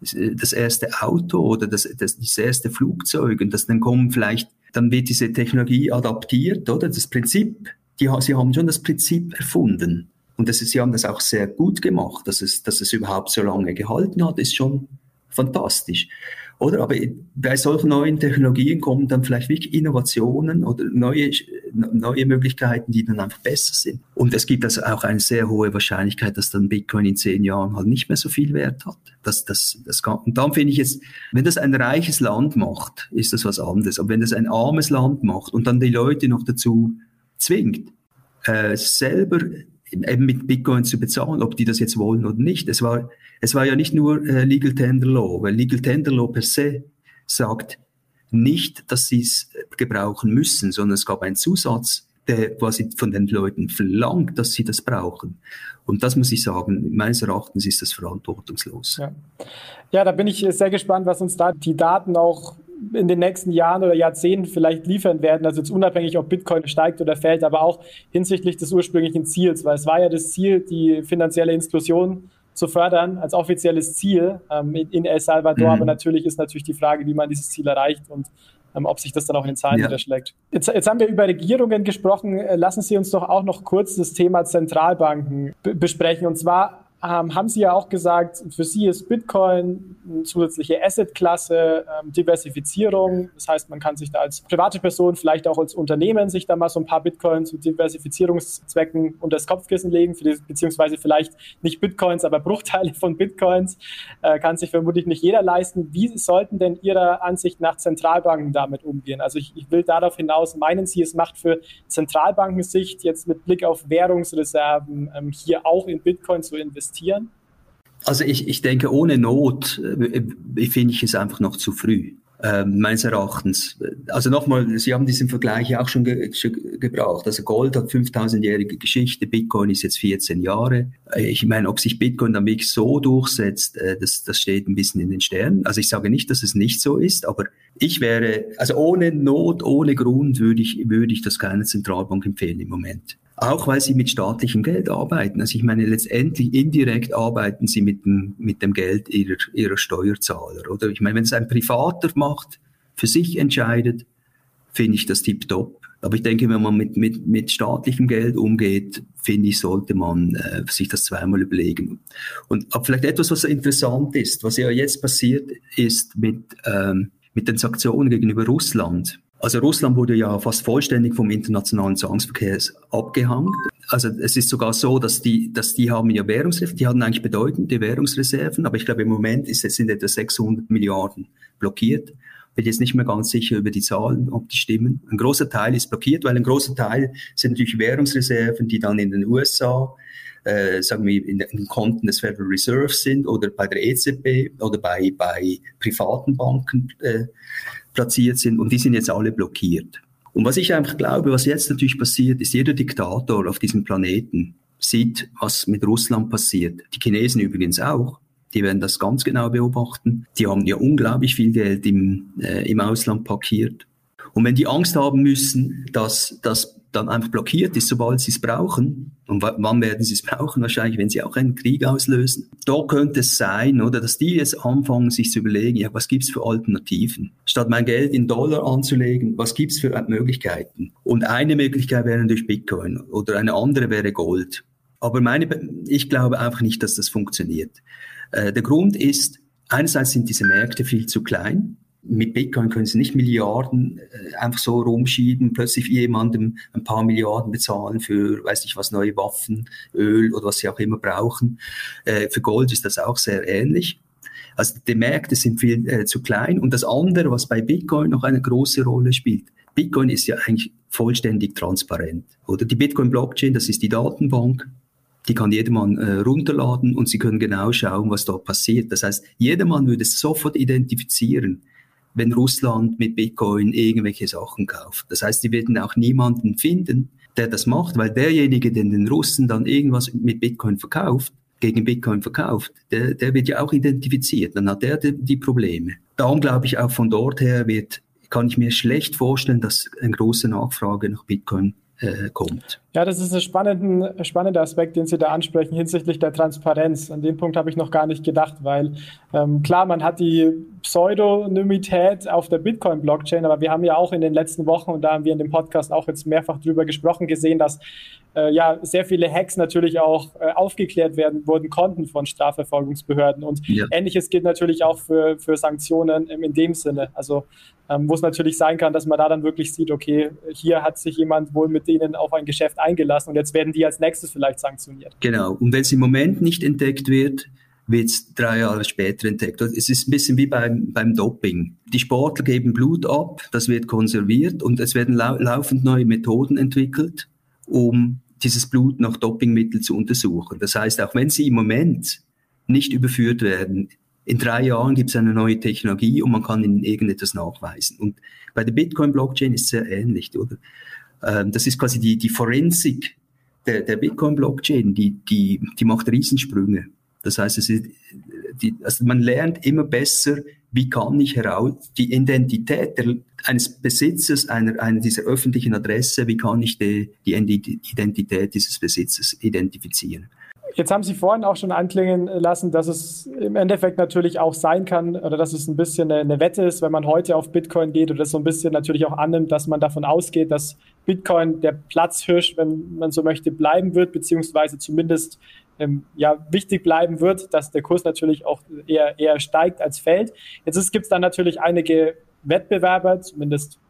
das erste Auto oder das, das, das erste Flugzeug und das dann kommen vielleicht, dann wird diese Technologie adaptiert, oder? Das Prinzip, die, sie haben schon das Prinzip erfunden. Und das ist, sie haben das auch sehr gut gemacht, dass es, dass es überhaupt so lange gehalten hat, ist schon fantastisch. Oder? Aber bei solchen neuen Technologien kommen dann vielleicht wirklich Innovationen oder neue, neue Möglichkeiten, die dann einfach besser sind. Und es gibt also auch eine sehr hohe Wahrscheinlichkeit, dass dann Bitcoin in zehn Jahren halt nicht mehr so viel Wert hat. Das, das, das kann, und dann finde ich jetzt, wenn das ein reiches Land macht, ist das was anderes. Aber wenn das ein armes Land macht und dann die Leute noch dazu zwingt, äh, selber mit Bitcoin zu bezahlen, ob die das jetzt wollen oder nicht. Es war, es war ja nicht nur äh, Legal Tender Law, weil Legal Tender Law per se sagt nicht, dass sie es gebrauchen müssen, sondern es gab einen Zusatz, der quasi von den Leuten verlangt, dass sie das brauchen. Und das muss ich sagen, meines Erachtens ist das verantwortungslos. Ja, ja da bin ich sehr gespannt, was uns da die Daten auch in den nächsten Jahren oder Jahrzehnten vielleicht liefern werden, also jetzt unabhängig, ob Bitcoin steigt oder fällt, aber auch hinsichtlich des ursprünglichen Ziels, weil es war ja das Ziel, die finanzielle Inklusion zu fördern als offizielles Ziel ähm, in, El Salvador, mhm. aber natürlich ist natürlich die Frage, wie man dieses Ziel erreicht und ähm, ob sich das dann auch in den Zahlen ja. niederschlägt. Jetzt, jetzt haben wir über Regierungen gesprochen. Lassen Sie uns doch auch noch kurz das Thema Zentralbanken besprechen. Und zwar ähm, haben Sie ja auch gesagt, für Sie ist Bitcoin eine zusätzliche Assetklasse, ähm, Diversifizierung. Das heißt, man kann sich da als private Person, vielleicht auch als Unternehmen, sich da mal so ein paar Bitcoins zu Diversifizierungszwecken unter das Kopfkissen legen, beziehungsweise vielleicht nicht Bitcoins, aber Bruchteile von Bitcoins. Äh, kann sich vermutlich nicht jeder leisten. Wie sollten denn Ihrer Ansicht nach Zentralbanken damit umgehen? Also ich, ich will darauf hinaus, meinen Sie, es macht für Zentralbanken Sicht jetzt mit Blick auf Währungsreserven ähm, hier auch in Bitcoin zu investieren? Also ich, ich denke, ohne Not äh, finde ich es einfach noch zu früh. Äh, meines Erachtens. Also nochmal, Sie haben diesen Vergleich auch schon, ge schon gebraucht. Also Gold hat 5000-jährige Geschichte, Bitcoin ist jetzt 14 Jahre. Äh, ich meine, ob sich Bitcoin wirklich so durchsetzt, äh, das, das steht ein bisschen in den Sternen. Also ich sage nicht, dass es nicht so ist, aber ich wäre, also ohne Not, ohne Grund würde ich, würde ich das keiner Zentralbank empfehlen im Moment auch weil sie mit staatlichem Geld arbeiten. Also ich meine, letztendlich indirekt arbeiten sie mit dem, mit dem Geld ihrer, ihrer Steuerzahler. Oder ich meine, wenn es ein Privater macht, für sich entscheidet, finde ich das tiptop. Aber ich denke, wenn man mit, mit, mit staatlichem Geld umgeht, finde ich, sollte man äh, sich das zweimal überlegen. Und vielleicht etwas, was interessant ist, was ja jetzt passiert ist mit, ähm, mit den Sanktionen gegenüber Russland also Russland wurde ja fast vollständig vom internationalen Zahlungsverkehr abgehangen. also es ist sogar so, dass die, dass die haben ja Währungsreserven, die hatten eigentlich bedeutende Währungsreserven, aber ich glaube im Moment ist, sind etwa 600 Milliarden blockiert. Bin jetzt nicht mehr ganz sicher über die Zahlen, ob die stimmen. Ein großer Teil ist blockiert, weil ein großer Teil sind natürlich Währungsreserven, die dann in den USA, äh, sagen wir, in, in den Konten des Federal Reserve sind oder bei der EZB oder bei, bei privaten Banken äh, platziert sind und die sind jetzt alle blockiert. Und was ich einfach glaube, was jetzt natürlich passiert, ist, jeder Diktator auf diesem Planeten sieht, was mit Russland passiert. Die Chinesen übrigens auch. Die werden das ganz genau beobachten. Die haben ja unglaublich viel Geld im, äh, im Ausland parkiert. Und wenn die Angst haben müssen, dass das dann einfach blockiert ist, sobald sie es brauchen, und wann werden sie es brauchen? Wahrscheinlich, wenn sie auch einen Krieg auslösen. Da könnte es sein, oder, dass die jetzt anfangen, sich zu überlegen, ja, was gibt's für Alternativen? Statt mein Geld in Dollar anzulegen, was gibt's für Möglichkeiten? Und eine Möglichkeit wäre natürlich Bitcoin oder eine andere wäre Gold. Aber meine, ich glaube einfach nicht, dass das funktioniert. Äh, der Grund ist, einerseits sind diese Märkte viel zu klein mit Bitcoin können sie nicht Milliarden äh, einfach so rumschieben, plötzlich jemandem ein paar Milliarden bezahlen für, weiß nicht was, neue Waffen, Öl oder was sie auch immer brauchen. Äh, für Gold ist das auch sehr ähnlich. Also die Märkte sind viel äh, zu klein. Und das andere, was bei Bitcoin noch eine große Rolle spielt, Bitcoin ist ja eigentlich vollständig transparent. Oder die Bitcoin-Blockchain, das ist die Datenbank, die kann jedermann äh, runterladen und Sie können genau schauen, was dort passiert. Das heißt, jedermann würde es sofort identifizieren, wenn Russland mit Bitcoin irgendwelche Sachen kauft. Das heißt, die werden auch niemanden finden, der das macht, weil derjenige, der den Russen dann irgendwas mit Bitcoin verkauft, gegen Bitcoin verkauft, der, der wird ja auch identifiziert. Dann hat der die, die Probleme. Darum glaube ich auch von dort her wird, kann ich mir schlecht vorstellen, dass eine große Nachfrage nach Bitcoin äh, kommt. Ja, das ist ein spannender, spannender Aspekt, den Sie da ansprechen hinsichtlich der Transparenz. An den Punkt habe ich noch gar nicht gedacht, weil ähm, klar, man hat die Pseudonymität auf der Bitcoin-Blockchain, aber wir haben ja auch in den letzten Wochen, und da haben wir in dem Podcast auch jetzt mehrfach drüber gesprochen, gesehen, dass äh, ja sehr viele Hacks natürlich auch äh, aufgeklärt werden wurden konnten von Strafverfolgungsbehörden. Und ja. ähnliches gilt natürlich auch für, für Sanktionen in dem Sinne. Also ähm, wo es natürlich sein kann, dass man da dann wirklich sieht, okay, hier hat sich jemand wohl mit denen auf ein Geschäft eingelassen und jetzt werden die als nächstes vielleicht sanktioniert. Genau. Und wenn es im Moment nicht entdeckt wird, wird es drei Jahre später entdeckt. Es ist ein bisschen wie beim, beim Doping. Die Sportler geben Blut ab, das wird konserviert und es werden lau laufend neue Methoden entwickelt, um dieses Blut nach Dopingmittel zu untersuchen. Das heißt, auch wenn sie im Moment nicht überführt werden, in drei Jahren gibt es eine neue Technologie und man kann ihnen irgendetwas nachweisen. Und bei der Bitcoin-Blockchain ist es sehr ähnlich, oder? Ähm, das ist quasi die, die Forensik der, der Bitcoin-Blockchain, die, die, die macht Riesensprünge. Das heißt, es ist, die, also man lernt immer besser, wie kann ich heraus, die Identität der, eines Besitzers einer, einer dieser öffentlichen Adresse, wie kann ich die, die Identität dieses Besitzers identifizieren. Jetzt haben Sie vorhin auch schon anklingen lassen, dass es im Endeffekt natürlich auch sein kann oder dass es ein bisschen eine, Wette ist, wenn man heute auf Bitcoin geht oder das so ein bisschen natürlich auch annimmt, dass man davon ausgeht, dass Bitcoin der Platzhirsch, wenn man so möchte, bleiben wird, beziehungsweise zumindest ähm, ja, wichtig bleiben wird, dass der Kurs natürlich auch eher, eher steigt als fällt. Jetzt gibt es dann natürlich einige Wettbewerber, zumindest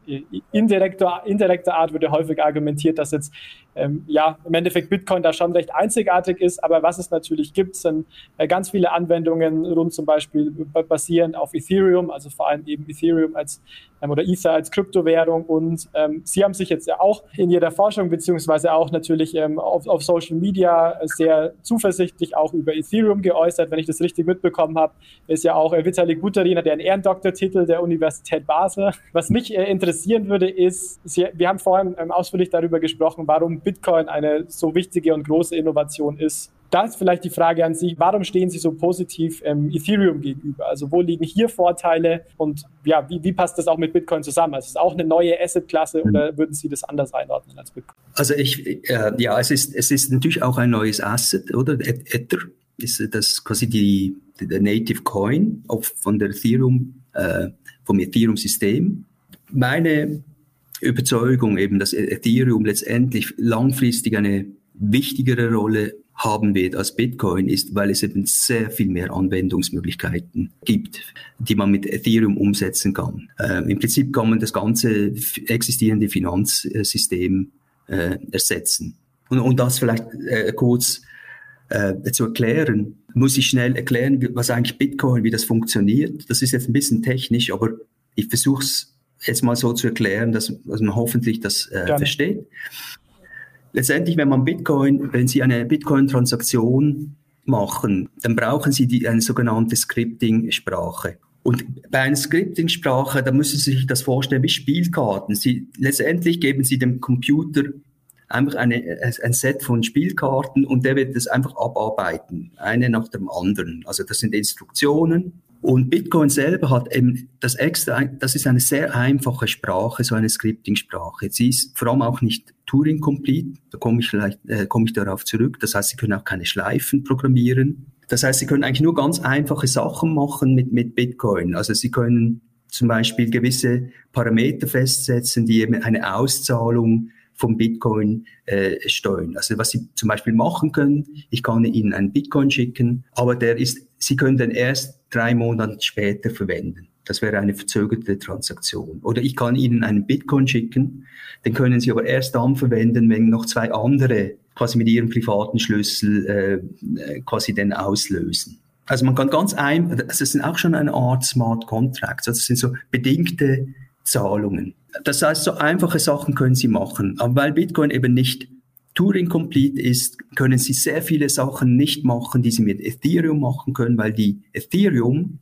indirekter, indirekter Art wird ja häufig argumentiert, dass jetzt ähm, ja im Endeffekt Bitcoin da schon recht einzigartig ist, aber was es natürlich gibt, sind äh, ganz viele Anwendungen rund zum Beispiel basierend auf Ethereum, also vor allem eben Ethereum als ähm, oder Ether als Kryptowährung und ähm, Sie haben sich jetzt ja auch in Ihrer Forschung beziehungsweise auch natürlich ähm, auf, auf Social Media sehr zuversichtlich auch über Ethereum geäußert, wenn ich das richtig mitbekommen habe, ist ja auch äh, Vitalik Buterin, der einen Ehrendoktortitel der Universität Basel. Was mich äh, interessiert interessieren würde, ist, Sie, wir haben vorhin ähm, ausführlich darüber gesprochen, warum Bitcoin eine so wichtige und große Innovation ist. Da ist vielleicht die Frage an Sie, warum stehen Sie so positiv ähm, Ethereum gegenüber? Also wo liegen hier Vorteile und ja, wie, wie passt das auch mit Bitcoin zusammen? Also ist es auch eine neue Assetklasse oder würden Sie das anders einordnen als Bitcoin? Also ich, äh, ja, es ist, es ist natürlich auch ein neues Asset, oder? Ether ist das quasi die, der Native Coin auf, von der Ethereum, äh, vom Ethereum-System meine Überzeugung eben, dass Ethereum letztendlich langfristig eine wichtigere Rolle haben wird als Bitcoin ist, weil es eben sehr viel mehr Anwendungsmöglichkeiten gibt, die man mit Ethereum umsetzen kann. Äh, Im Prinzip kann man das ganze existierende Finanzsystem äh, ersetzen. Und um das vielleicht äh, kurz äh, zu erklären, muss ich schnell erklären, was eigentlich Bitcoin, wie das funktioniert. Das ist jetzt ein bisschen technisch, aber ich versuche es jetzt mal so zu erklären, dass, dass man hoffentlich das äh, versteht. Letztendlich, wenn man Bitcoin, wenn Sie eine Bitcoin-Transaktion machen, dann brauchen Sie die, eine sogenannte Scripting-Sprache. Und bei einer Scripting-Sprache, da müssen Sie sich das vorstellen wie Spielkarten. Sie, letztendlich geben Sie dem Computer einfach eine, ein Set von Spielkarten und der wird das einfach abarbeiten, eine nach dem anderen. Also das sind Instruktionen. Und Bitcoin selber hat eben das extra, das ist eine sehr einfache Sprache, so eine Scripting-Sprache. Sie ist vor allem auch nicht Turing-complete, da komme ich vielleicht, äh, komme ich darauf zurück. Das heißt, Sie können auch keine Schleifen programmieren. Das heißt, Sie können eigentlich nur ganz einfache Sachen machen mit, mit Bitcoin. Also Sie können zum Beispiel gewisse Parameter festsetzen, die eben eine Auszahlung vom Bitcoin äh, steuern. Also was Sie zum Beispiel machen können, ich kann Ihnen einen Bitcoin schicken, aber der ist, Sie können den erst drei Monate später verwenden. Das wäre eine verzögerte Transaktion. Oder ich kann Ihnen einen Bitcoin schicken, den können Sie aber erst dann verwenden, wenn noch zwei andere quasi mit Ihrem privaten Schlüssel äh, äh quasi den auslösen. Also man kann ganz ein, also das sind auch schon eine Art Smart Contracts, also das sind so bedingte Zahlungen. Das heißt, so einfache Sachen können Sie machen. Aber weil Bitcoin eben nicht Turing-complete ist, können Sie sehr viele Sachen nicht machen, die Sie mit Ethereum machen können, weil die Ethereum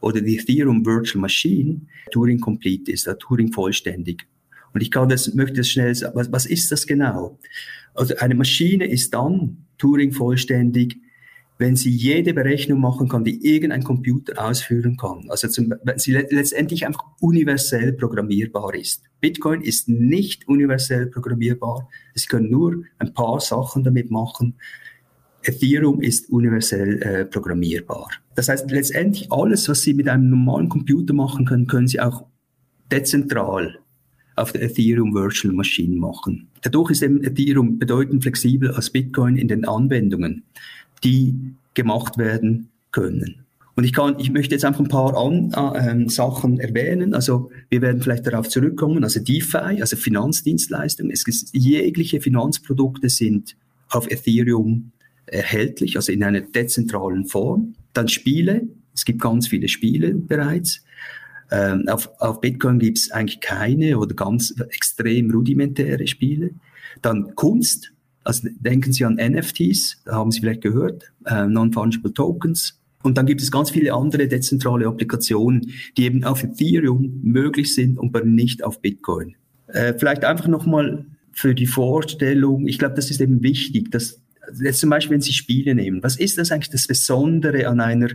oder die Ethereum Virtual Machine Turing-complete ist, Turing vollständig. Und ich kann das, möchte das schnell sagen. Was, was ist das genau? Also eine Maschine ist dann Turing vollständig, wenn sie jede Berechnung machen kann, die irgendein Computer ausführen kann. Also zum, wenn sie letztendlich einfach universell programmierbar ist. Bitcoin ist nicht universell programmierbar. Sie können nur ein paar Sachen damit machen. Ethereum ist universell äh, programmierbar. Das heißt, letztendlich alles, was Sie mit einem normalen Computer machen können, können Sie auch dezentral auf der Ethereum Virtual Machine machen. Dadurch ist eben Ethereum bedeutend flexibler als Bitcoin in den Anwendungen die gemacht werden können. Und ich kann, ich möchte jetzt einfach ein paar an, äh, Sachen erwähnen. Also wir werden vielleicht darauf zurückkommen. Also DeFi, also Finanzdienstleistungen. Es ist, jegliche Finanzprodukte sind auf Ethereum erhältlich, also in einer dezentralen Form. Dann Spiele. Es gibt ganz viele Spiele bereits. Ähm, auf, auf Bitcoin gibt es eigentlich keine oder ganz extrem rudimentäre Spiele. Dann Kunst. Also denken Sie an NFTs, da haben Sie vielleicht gehört, äh, Non-Fungible Tokens. Und dann gibt es ganz viele andere dezentrale Applikationen, die eben auf Ethereum möglich sind und aber nicht auf Bitcoin. Äh, vielleicht einfach nochmal für die Vorstellung, ich glaube, das ist eben wichtig, dass jetzt zum Beispiel, wenn Sie Spiele nehmen, was ist das eigentlich das Besondere an einer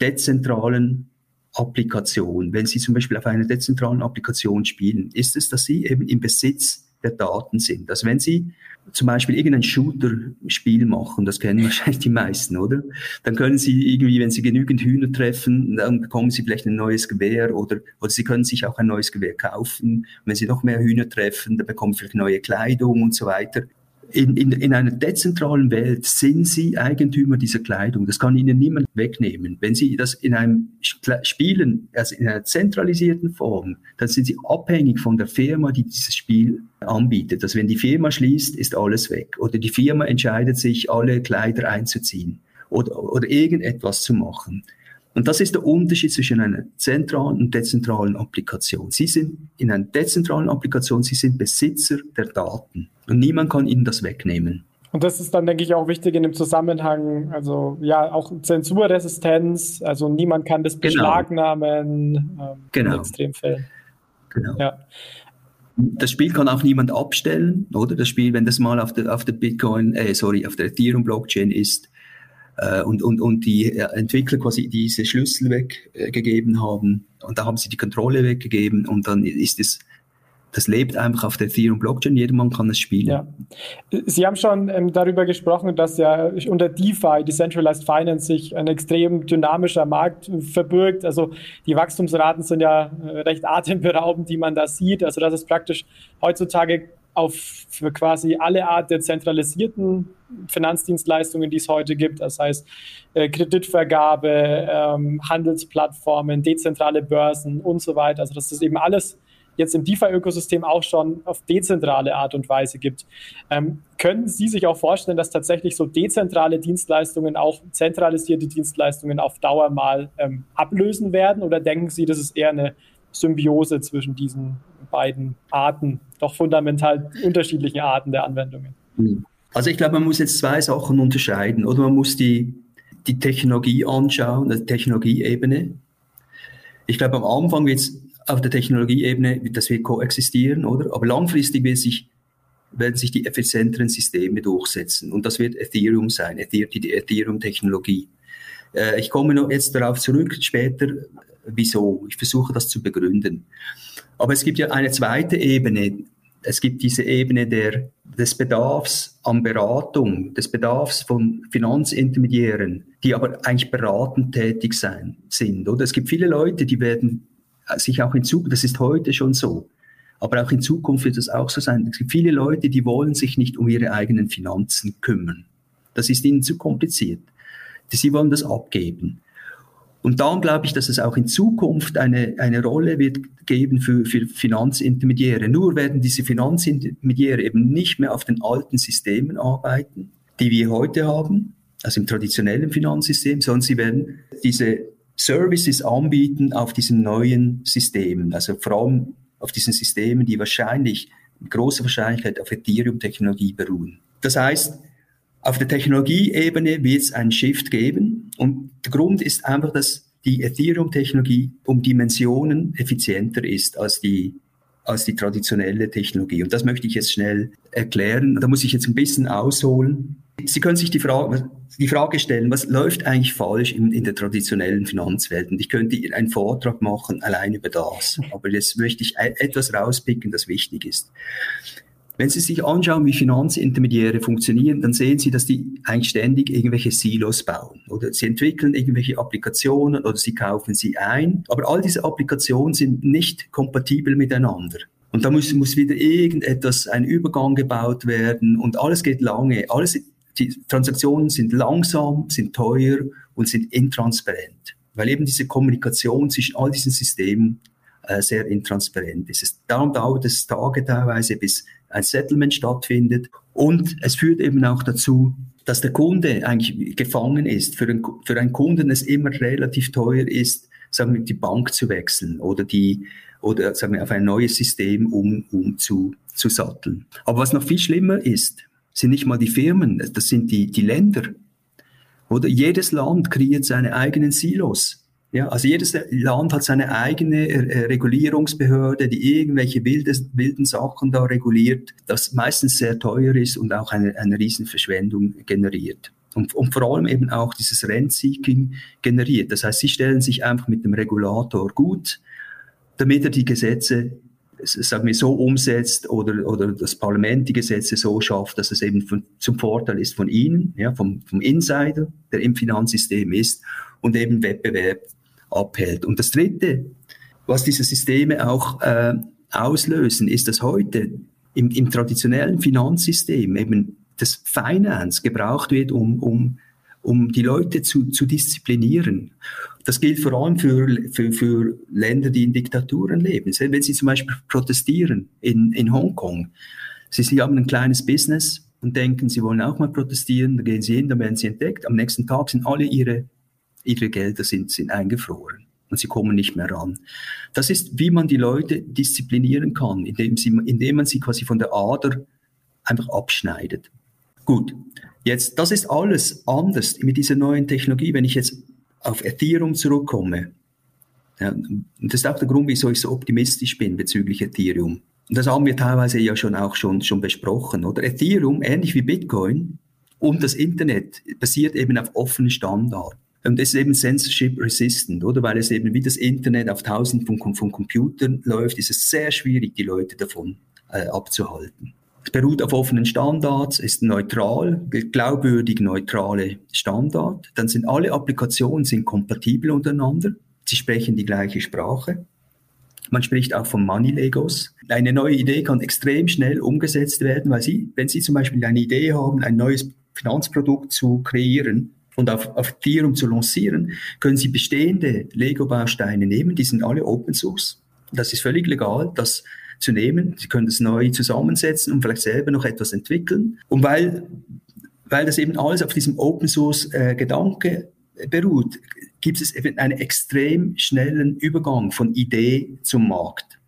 dezentralen Applikation? Wenn Sie zum Beispiel auf einer dezentralen Applikation spielen, ist es, dass Sie eben im Besitz der Daten sind. Also wenn Sie zum Beispiel irgendein Shooter-Spiel machen, das kennen wahrscheinlich die meisten, oder? Dann können Sie irgendwie, wenn Sie genügend Hühner treffen, dann bekommen Sie vielleicht ein neues Gewehr oder, oder Sie können sich auch ein neues Gewehr kaufen. Und wenn Sie noch mehr Hühner treffen, dann bekommen Sie vielleicht neue Kleidung und so weiter in, in, in einer dezentralen Welt sind Sie Eigentümer dieser Kleidung. Das kann Ihnen niemand wegnehmen. Wenn Sie das in einem Spielen, also in einer zentralisierten Form, dann sind Sie abhängig von der Firma, die dieses Spiel anbietet. Also wenn die Firma schließt, ist alles weg. Oder die Firma entscheidet sich, alle Kleider einzuziehen oder, oder irgendetwas zu machen. Und das ist der Unterschied zwischen einer zentralen und dezentralen Applikation. Sie sind in einer dezentralen Applikation, Sie sind Besitzer der Daten und niemand kann Ihnen das wegnehmen. Und das ist dann, denke ich, auch wichtig in dem Zusammenhang, also ja, auch Zensurresistenz, also niemand kann das genau. beschlagnahmen ähm, genau. in Extremfällen. Genau. Ja. Das Spiel kann auch niemand abstellen, oder? Das Spiel, wenn das mal auf der, auf der Bitcoin, äh, sorry, auf der Ethereum-Blockchain ist, äh, und, und, und die äh, Entwickler quasi diese Schlüssel weggegeben haben und da haben sie die Kontrolle weggegeben und dann ist es das lebt einfach auf der Ethereum Blockchain. Jedermann kann es spielen. Ja. Sie haben schon ähm, darüber gesprochen, dass ja unter DeFi, Decentralized Finance, sich ein extrem dynamischer Markt verbirgt. Also die Wachstumsraten sind ja äh, recht atemberaubend, die man da sieht. Also das ist praktisch heutzutage auf für quasi alle Art der zentralisierten Finanzdienstleistungen, die es heute gibt. Das heißt äh, Kreditvergabe, ähm, Handelsplattformen, dezentrale Börsen und so weiter. Also das ist eben alles jetzt im DeFi-Ökosystem auch schon auf dezentrale Art und Weise gibt. Ähm, können Sie sich auch vorstellen, dass tatsächlich so dezentrale Dienstleistungen auch zentralisierte Dienstleistungen auf Dauer mal ähm, ablösen werden? Oder denken Sie, das ist eher eine Symbiose zwischen diesen beiden Arten, doch fundamental unterschiedlichen Arten der Anwendungen? Hm. Also ich glaube, man muss jetzt zwei Sachen unterscheiden. Oder man muss die, die Technologie anschauen, die Technologieebene. Ich glaube, am Anfang wird es auf der Technologieebene, dass wir koexistieren, oder? Aber langfristig wird sich, werden sich die effizienteren Systeme durchsetzen. Und das wird Ethereum sein, die Ethereum-Technologie. Äh, ich komme noch jetzt darauf zurück, später, wieso. Ich versuche das zu begründen. Aber es gibt ja eine zweite Ebene. Es gibt diese Ebene der, des Bedarfs an Beratung, des Bedarfs von Finanzintermediären, die aber eigentlich beratend tätig sein, sind. Oder es gibt viele Leute, die werden sich auch in Zukunft, das ist heute schon so, aber auch in Zukunft wird es auch so sein. Es gibt viele Leute, die wollen sich nicht um ihre eigenen Finanzen kümmern. Das ist ihnen zu kompliziert. Sie wollen das abgeben. Und darum glaube ich, dass es auch in Zukunft eine, eine Rolle wird geben für, für Finanzintermediäre. Nur werden diese Finanzintermediäre eben nicht mehr auf den alten Systemen arbeiten, die wir heute haben, also im traditionellen Finanzsystem, sondern sie werden diese Services anbieten auf diesen neuen Systemen, also vor allem auf diesen Systemen, die wahrscheinlich mit großer Wahrscheinlichkeit auf Ethereum-Technologie beruhen. Das heißt, auf der Technologieebene wird es einen Shift geben der Grund ist einfach, dass die Ethereum-Technologie um Dimensionen effizienter ist als die als die traditionelle Technologie. Und das möchte ich jetzt schnell erklären. Da muss ich jetzt ein bisschen ausholen. Sie können sich die Frage, die Frage stellen, was läuft eigentlich falsch in, in der traditionellen Finanzwelt? Und ich könnte einen Vortrag machen allein über das. Aber jetzt möchte ich e-, etwas rauspicken, das wichtig ist. Wenn Sie sich anschauen, wie Finanzintermediäre funktionieren, dann sehen Sie, dass die eigentlich ständig irgendwelche Silos bauen. Oder sie entwickeln irgendwelche Applikationen oder sie kaufen sie ein. Aber all diese Applikationen sind nicht kompatibel miteinander. Und da muss, muss wieder irgendetwas, ein Übergang gebaut werden und alles geht lange. Alles die Transaktionen sind langsam, sind teuer und sind intransparent, weil eben diese Kommunikation zwischen all diesen Systemen äh, sehr intransparent ist. Darum dauert es Tage teilweise, bis ein Settlement stattfindet und es führt eben auch dazu, dass der Kunde eigentlich gefangen ist. Für, einen, für einen Kunden es immer relativ teuer ist, sagen wir, die Bank zu wechseln oder die oder sagen wir auf ein neues System um, um zu, zu satteln. Aber was noch viel schlimmer ist, sind nicht mal die Firmen, das sind die, die Länder. Oder jedes Land kreiert seine eigenen Silos. Ja, also jedes Land hat seine eigene äh, Regulierungsbehörde, die irgendwelche wildes, wilden Sachen da reguliert, das meistens sehr teuer ist und auch eine, eine riesen Verschwendung generiert. Und, und vor allem eben auch dieses Rent-Seeking generiert. Das heißt, sie stellen sich einfach mit dem Regulator gut, damit er die Gesetze sagen wir, so umsetzt oder, oder das Parlament die Gesetze so schafft, dass es eben von, zum Vorteil ist von Ihnen, ja, vom, vom Insider, der im Finanzsystem ist und eben Wettbewerb abhält. Und das Dritte, was diese Systeme auch äh, auslösen, ist, dass heute im, im traditionellen Finanzsystem eben das Finance gebraucht wird, um, um, um die Leute zu, zu disziplinieren. Das gilt vor allem für, für, für Länder, die in Diktaturen leben. Wenn Sie zum Beispiel protestieren in, in Hongkong, Sie, Sie haben ein kleines Business und denken, Sie wollen auch mal protestieren, dann gehen Sie hin, dann werden Sie entdeckt. Am nächsten Tag sind alle Ihre, Ihre Gelder sind, sind eingefroren und Sie kommen nicht mehr ran. Das ist, wie man die Leute disziplinieren kann, indem, sie, indem man sie quasi von der Ader einfach abschneidet. Gut, jetzt, das ist alles anders mit dieser neuen Technologie. Wenn ich jetzt auf Ethereum zurückkomme, ja, und das ist auch der Grund, wieso ich so optimistisch bin bezüglich Ethereum. Und das haben wir teilweise ja schon auch schon, schon besprochen, oder? Ethereum, ähnlich wie Bitcoin und das Internet, basiert eben auf offenen Standards. Und es ist eben censorship resistant, oder? Weil es eben wie das Internet auf tausend von, von Computern läuft, ist es sehr schwierig, die Leute davon äh, abzuhalten. Es beruht auf offenen Standards, ist neutral, glaubwürdig neutrale Standard. Dann sind alle Applikationen sind kompatibel untereinander. Sie sprechen die gleiche Sprache. Man spricht auch von Money Legos. Eine neue Idee kann extrem schnell umgesetzt werden, weil Sie, wenn Sie zum Beispiel eine Idee haben, ein neues Finanzprodukt zu kreieren und auf, auf Ethereum zu lancieren, können Sie bestehende Lego-Bausteine nehmen, die sind alle Open Source das ist völlig legal, das zu nehmen. Sie können das neu zusammensetzen und vielleicht selber noch etwas entwickeln. Und weil, weil das eben alles auf diesem Open Source äh, Gedanke beruht, gibt es eben einen extrem schnellen Übergang von Idee zum Markt.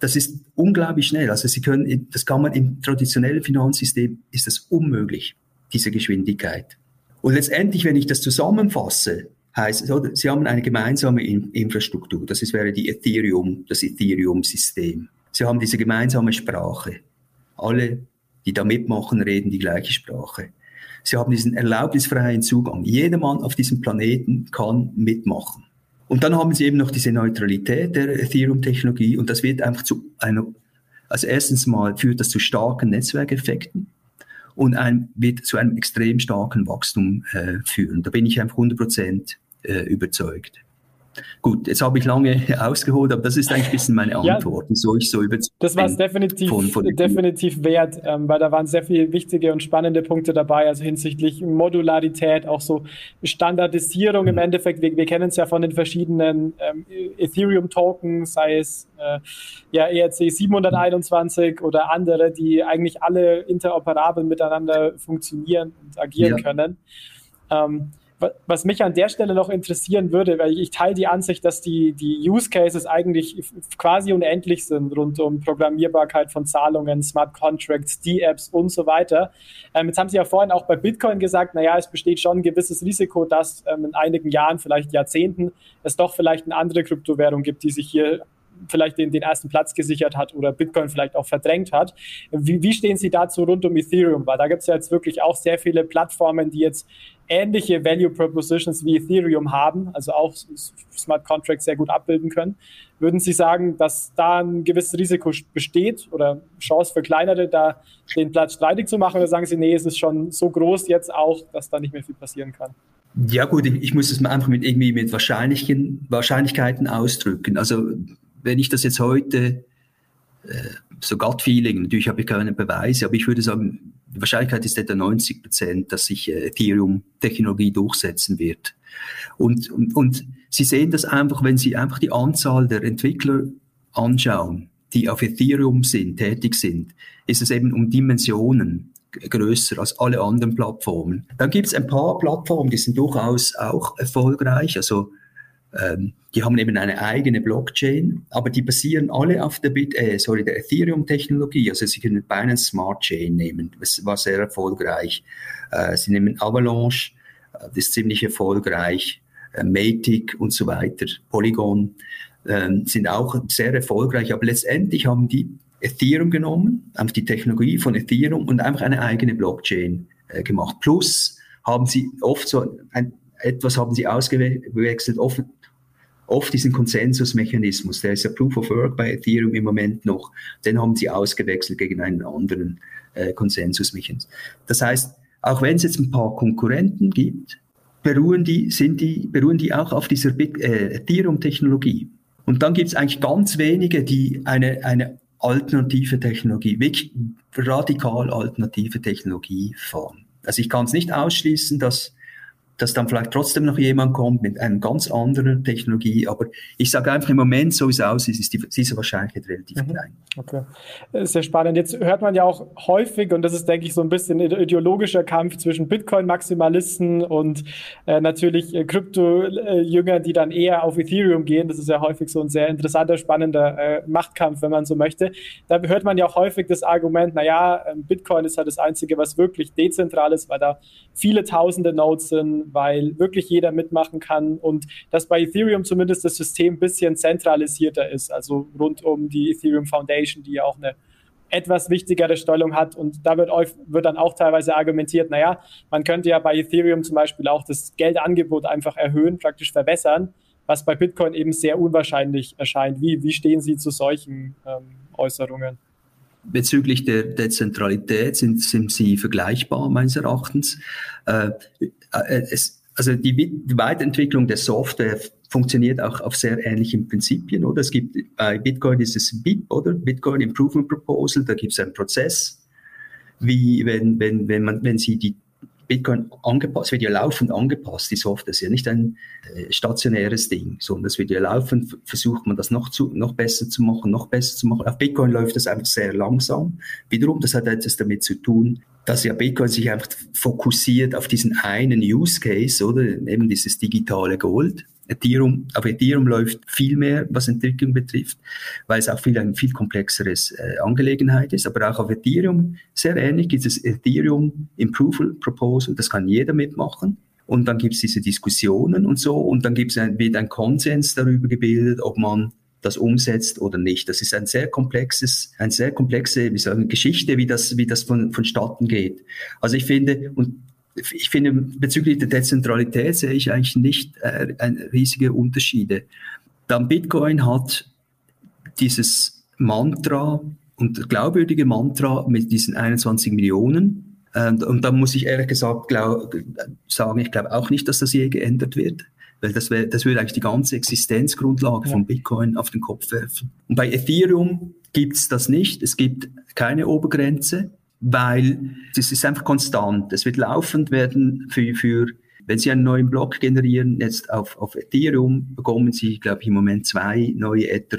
Das ist unglaublich schnell. Also Sie können, das kann man im traditionellen Finanzsystem ist das unmöglich, diese Geschwindigkeit. Und letztendlich, wenn ich das zusammenfasse, heißt es, Sie haben eine gemeinsame Infrastruktur. Das ist, wäre die Ethereum, das Ethereum-System. Sie haben diese gemeinsame Sprache. Alle, die da mitmachen, reden die gleiche Sprache. Sie haben diesen erlaubnisfreien Zugang. Jeder Mann auf diesem Planeten kann mitmachen. Und dann haben Sie eben noch diese Neutralität der Ethereum-Technologie und das wird einfach zu einer, also erstens mal führt das zu starken Netzwerkeffekten und ein, wird zu einem extrem starken Wachstum äh, führen. Da bin ich einfach 100 Prozent äh, überzeugt. Gut, jetzt habe ich lange ausgeholt, aber das ist eigentlich ein bisschen meine Antwort. Ja, so ich so überzeugt Das war es definitiv, von, von definitiv wert, ähm, weil da waren sehr viele wichtige und spannende Punkte dabei, also hinsichtlich Modularität, auch so Standardisierung mhm. im Endeffekt. Wir, wir kennen es ja von den verschiedenen ähm, Ethereum-Token, sei es äh, ja ERC 721 oder andere, die eigentlich alle interoperabel miteinander funktionieren und agieren ja. können. Ähm, was mich an der Stelle noch interessieren würde, weil ich teile die Ansicht, dass die, die Use Cases eigentlich quasi unendlich sind rund um Programmierbarkeit von Zahlungen, Smart Contracts, D-Apps und so weiter. Ähm, jetzt haben Sie ja vorhin auch bei Bitcoin gesagt, naja, es besteht schon ein gewisses Risiko, dass ähm, in einigen Jahren, vielleicht Jahrzehnten, es doch vielleicht eine andere Kryptowährung gibt, die sich hier vielleicht den, den ersten Platz gesichert hat oder Bitcoin vielleicht auch verdrängt hat. Wie, wie stehen Sie dazu rund um Ethereum? Weil da gibt es ja jetzt wirklich auch sehr viele Plattformen, die jetzt ähnliche Value Propositions wie Ethereum haben, also auch Smart Contracts sehr gut abbilden können. Würden Sie sagen, dass da ein gewisses Risiko besteht oder Chance für kleinere, da den Platz streitig zu machen? Oder sagen Sie, nee, es ist schon so groß jetzt auch, dass da nicht mehr viel passieren kann? Ja gut, ich muss es mal einfach mit irgendwie mit Wahrscheinlichkeiten ausdrücken. Also wenn ich das jetzt heute äh, so Gut-Feeling, natürlich habe ich keine Beweise, aber ich würde sagen, die Wahrscheinlichkeit ist etwa 90 Prozent, dass sich äh, Ethereum-Technologie durchsetzen wird. Und, und, und Sie sehen das einfach, wenn Sie einfach die Anzahl der Entwickler anschauen, die auf Ethereum sind, tätig sind, ist es eben um Dimensionen größer als alle anderen Plattformen. Dann gibt es ein paar Plattformen, die sind durchaus auch erfolgreich. Also ähm, die haben eben eine eigene Blockchain, aber die basieren alle auf der, Bit äh, sorry, der Ethereum-Technologie. Also sie können Binance Smart Chain nehmen, das war sehr erfolgreich. Äh, sie nehmen Avalanche, äh, das ist ziemlich erfolgreich. Äh, Matic und so weiter, Polygon äh, sind auch sehr erfolgreich, aber letztendlich haben die Ethereum genommen, einfach die Technologie von Ethereum und einfach eine eigene Blockchain äh, gemacht. Plus haben sie oft so ein, etwas haben sie ausgewechselt, oft, oft diesen Konsensusmechanismus, der ist ja Proof of Work bei Ethereum im Moment noch, den haben sie ausgewechselt gegen einen anderen äh, Konsensusmechanismus. Das heißt, auch wenn es jetzt ein paar Konkurrenten gibt, beruhen die, sind die, beruhen die auch auf dieser äh, Ethereum-Technologie. Und dann gibt es eigentlich ganz wenige, die eine, eine alternative Technologie, wirklich radikal alternative Technologie fahren. Also ich kann es nicht ausschließen, dass dass dann vielleicht trotzdem noch jemand kommt mit einer ganz anderen Technologie. Aber ich sage einfach im Moment, so wie es aussieht, ist die, diese Wahrscheinlichkeit relativ mhm. klein. Okay. Sehr spannend. Jetzt hört man ja auch häufig, und das ist, denke ich, so ein bisschen ideologischer Kampf zwischen Bitcoin-Maximalisten und äh, natürlich äh, Krypto-Jüngern, die dann eher auf Ethereum gehen. Das ist ja häufig so ein sehr interessanter, spannender äh, Machtkampf, wenn man so möchte. Da hört man ja auch häufig das Argument, naja, ähm, Bitcoin ist halt das Einzige, was wirklich dezentral ist, weil da viele tausende Nodes sind, weil wirklich jeder mitmachen kann und dass bei Ethereum zumindest das System ein bisschen zentralisierter ist, also rund um die Ethereum Foundation, die ja auch eine etwas wichtigere Stellung hat. Und da wird, wird dann auch teilweise argumentiert, naja, man könnte ja bei Ethereum zum Beispiel auch das Geldangebot einfach erhöhen, praktisch verbessern, was bei Bitcoin eben sehr unwahrscheinlich erscheint. Wie, wie stehen Sie zu solchen ähm, Äußerungen? Bezüglich der Dezentralität sind, sind sie vergleichbar meines Erachtens. Äh, äh, es, also die, die Weiterentwicklung der Software funktioniert auch auf sehr ähnlichen Prinzipien, oder? Es gibt bei Bitcoin ist es BIP, oder? Bitcoin Improvement Proposal, da gibt es einen Prozess, wie wenn, wenn, wenn man, wenn Sie die Bitcoin angepasst, wird ja laufend angepasst, die Software ist ja nicht ein äh, stationäres Ding, sondern es wird ja laufend, versucht man das noch, zu, noch besser zu machen, noch besser zu machen. Auf Bitcoin läuft das einfach sehr langsam. Wiederum, das hat etwas damit zu tun, dass ja Bitcoin sich einfach fokussiert auf diesen einen Use Case, oder? Eben dieses digitale Gold. Ethereum, auf Ethereum läuft viel mehr, was Entwicklung betrifft, weil es auch viel ein viel komplexeres äh, Angelegenheit ist. Aber auch auf Ethereum sehr ähnlich gibt es Ethereum Improval Proposal, das kann jeder mitmachen. Und dann gibt es diese Diskussionen und so, und dann gibt's ein, wird ein Konsens darüber gebildet, ob man das umsetzt oder nicht. Das ist ein sehr komplexes, eine sehr komplexe wie sagen, Geschichte, wie das, wie das von, vonstatten geht. Also ich finde, und ich finde, bezüglich der Dezentralität sehe ich eigentlich nicht äh, riesige Unterschiede. Dann Bitcoin hat dieses Mantra und glaubwürdige Mantra mit diesen 21 Millionen. Und, und da muss ich ehrlich gesagt glaub, sagen, ich glaube auch nicht, dass das je geändert wird. Weil das, wär, das würde eigentlich die ganze Existenzgrundlage ja. von Bitcoin auf den Kopf werfen. Und bei Ethereum gibt es das nicht. Es gibt keine Obergrenze weil es ist einfach konstant. Es wird laufend werden für, für wenn Sie einen neuen Block generieren, jetzt auf, auf Ethereum, bekommen Sie, glaube ich, im Moment zwei neue Ether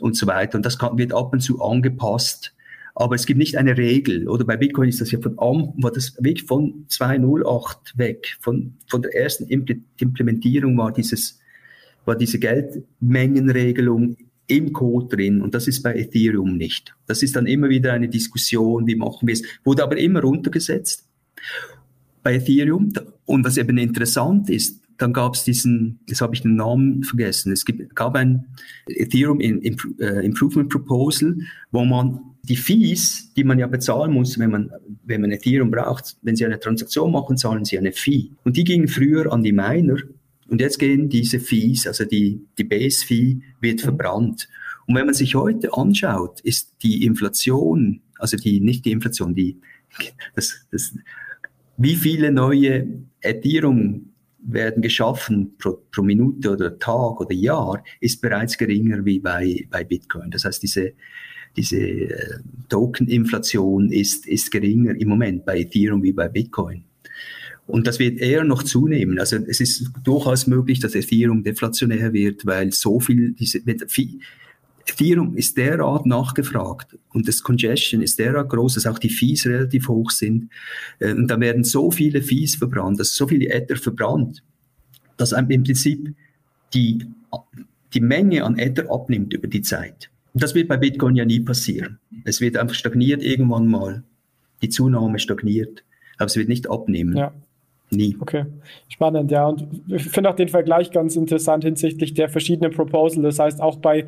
und so weiter. Und das kann, wird ab und zu angepasst. Aber es gibt nicht eine Regel. Oder bei Bitcoin ist das ja von, war das wirklich von 208 weg. Von, von der ersten Implementierung war dieses, war diese Geldmengenregelung im Code drin und das ist bei Ethereum nicht. Das ist dann immer wieder eine Diskussion, wie machen wir es, wurde aber immer runtergesetzt bei Ethereum und was eben interessant ist, dann gab es diesen, jetzt habe ich den Namen vergessen, es gibt, gab ein Ethereum äh, Improvement Proposal, wo man die Fees, die man ja bezahlen muss, wenn man, wenn man Ethereum braucht, wenn Sie eine Transaktion machen, zahlen Sie eine Fee. Und die gingen früher an die Miner und jetzt gehen diese Fees, also die, die Base-Fee wird mhm. verbrannt. Und wenn man sich heute anschaut, ist die Inflation, also die, nicht die Inflation, die, das, das, wie viele neue Ethereum werden geschaffen pro, pro Minute oder Tag oder Jahr, ist bereits geringer wie bei, bei Bitcoin. Das heißt, diese, diese äh, Token-Inflation ist, ist geringer im Moment bei Ethereum wie bei Bitcoin. Und das wird eher noch zunehmen. Also es ist durchaus möglich, dass Ethereum deflationär wird, weil so viel, diese, Ethereum ist derart nachgefragt und das Congestion ist derart groß, dass auch die Fees relativ hoch sind. Äh, und da werden so viele Fees verbrannt, dass so viele Ether verbrannt, dass im Prinzip die, die Menge an Ether abnimmt über die Zeit. Und das wird bei Bitcoin ja nie passieren. Es wird einfach stagniert irgendwann mal. Die Zunahme stagniert, aber es wird nicht abnehmen. Ja. Nie. Okay, spannend, ja. Und ich finde auch den Vergleich ganz interessant hinsichtlich der verschiedenen Proposal. Das heißt, auch bei,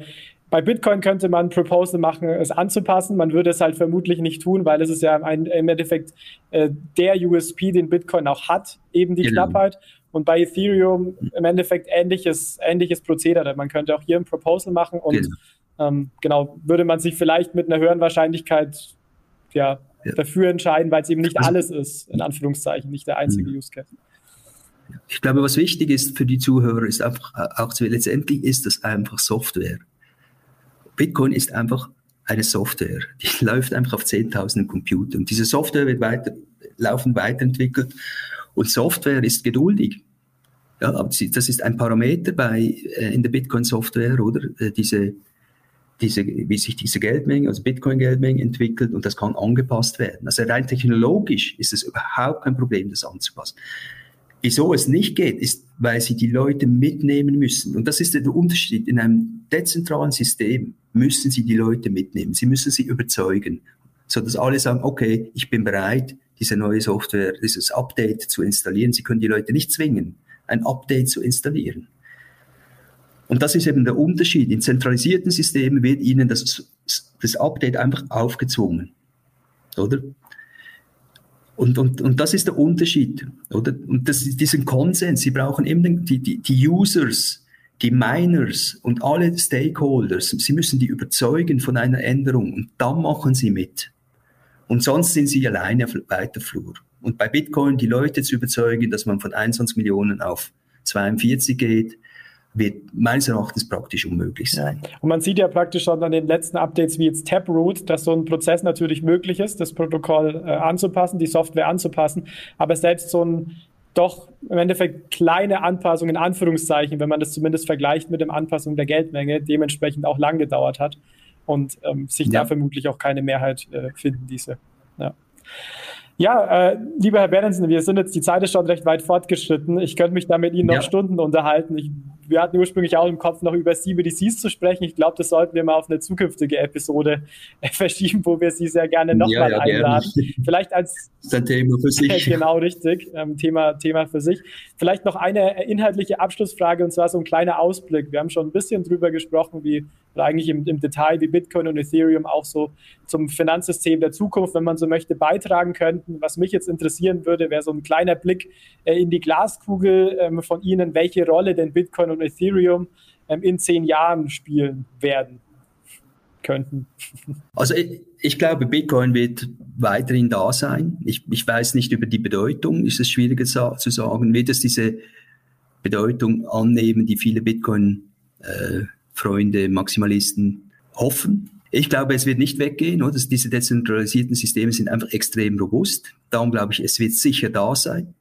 bei Bitcoin könnte man Proposal machen, es anzupassen. Man würde es halt vermutlich nicht tun, weil es ist ja ein, im Endeffekt äh, der USP, den Bitcoin auch hat, eben die genau. Knappheit. Und bei Ethereum im Endeffekt ähnliches, ähnliches Prozedere. Man könnte auch hier ein Proposal machen und genau. Ähm, genau, würde man sich vielleicht mit einer höheren Wahrscheinlichkeit ja, ja. dafür entscheiden, weil es eben nicht also, alles ist, in Anführungszeichen, nicht der einzige mhm. Use Case. Ich glaube, was wichtig ist für die Zuhörer, ist einfach äh, auch zu, letztendlich ist das einfach Software. Bitcoin ist einfach eine Software, die läuft einfach auf 10.000 Computern. Diese Software wird weiter, laufend weiterentwickelt und Software ist geduldig. Ja, das ist ein Parameter bei, äh, in der Bitcoin-Software, oder? Äh, diese, diese, wie sich diese Geldmenge, also Bitcoin-Geldmenge entwickelt und das kann angepasst werden. Also rein technologisch ist es überhaupt kein Problem, das anzupassen. Wieso es nicht geht, ist, weil sie die Leute mitnehmen müssen. Und das ist der Unterschied. In einem dezentralen System müssen sie die Leute mitnehmen. Sie müssen sie überzeugen, so dass alle sagen, okay, ich bin bereit, diese neue Software, dieses Update zu installieren. Sie können die Leute nicht zwingen, ein Update zu installieren. Und das ist eben der Unterschied. In zentralisierten Systemen wird ihnen das, das Update einfach aufgezwungen. Oder? Und, und, und das ist der Unterschied. Oder? Und das diesen Konsens. Sie brauchen eben die, die, die Users, die Miners und alle Stakeholders. Sie müssen die überzeugen von einer Änderung und dann machen sie mit. Und sonst sind sie alleine auf weiter Flur. Und bei Bitcoin die Leute zu überzeugen, dass man von 21 Millionen auf 42 geht, wird meines Erachtens praktisch unmöglich sein. Und man sieht ja praktisch schon an den letzten Updates wie jetzt Taproot, dass so ein Prozess natürlich möglich ist, das Protokoll äh, anzupassen, die Software anzupassen, aber selbst so ein doch im Endeffekt kleine Anpassung in Anführungszeichen, wenn man das zumindest vergleicht mit der Anpassung der Geldmenge, dementsprechend auch lang gedauert hat und ähm, sich ja. da vermutlich auch keine Mehrheit äh, finden diese. Ja. Ja, äh, lieber Herr Berensen, wir sind jetzt, die Zeit ist schon recht weit fortgeschritten. Ich könnte mich da mit Ihnen noch ja. Stunden unterhalten. Ich, wir hatten ursprünglich auch im Kopf, noch über CBDCs zu sprechen. Ich glaube, das sollten wir mal auf eine zukünftige Episode äh, verschieben, wo wir Sie sehr gerne nochmal ja, ja, einladen. Gerne. Vielleicht als das ist ein Thema für sich. genau, richtig. Ähm, Thema, Thema für sich. Vielleicht noch eine inhaltliche Abschlussfrage und zwar so ein kleiner Ausblick. Wir haben schon ein bisschen drüber gesprochen, wie oder eigentlich im, im Detail, wie Bitcoin und Ethereum auch so zum Finanzsystem der Zukunft, wenn man so möchte, beitragen könnten. Was mich jetzt interessieren würde, wäre so ein kleiner Blick äh, in die Glaskugel ähm, von Ihnen, welche Rolle denn Bitcoin und Ethereum ähm, in zehn Jahren spielen werden könnten. Also ich, ich, glaube, Bitcoin wird weiterhin da sein. Ich, ich weiß nicht über die Bedeutung, ist es schwieriger zu sagen. Wird es diese Bedeutung annehmen, die viele Bitcoin-Freunde, äh, Maximalisten hoffen? Ich glaube, es wird nicht weggehen, oder? Diese dezentralisierten Systeme sind einfach extrem robust. Darum glaube ich, es wird sicher da sein.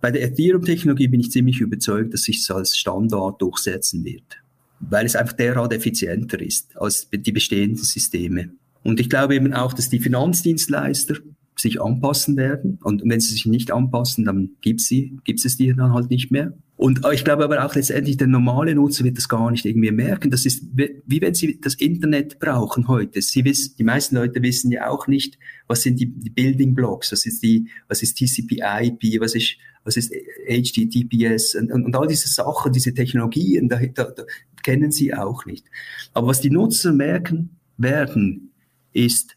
Bei der Ethereum-Technologie bin ich ziemlich überzeugt, dass sich es als Standard durchsetzen wird, weil es einfach derart effizienter ist als die bestehenden Systeme. Und ich glaube eben auch, dass die Finanzdienstleister sich anpassen werden. Und wenn sie sich nicht anpassen, dann gibt sie, gibt es die dann halt nicht mehr. Und ich glaube aber auch letztendlich der normale Nutzer wird das gar nicht irgendwie merken. Das ist wie wenn sie das Internet brauchen heute. Sie wissen, die meisten Leute wissen ja auch nicht, was sind die, die Building Blocks, was ist die, was ist TCP/IP, was ist was ist HTTPS und, und, und all diese Sachen, diese Technologien, da, da, da kennen sie auch nicht. Aber was die Nutzer merken werden, ist,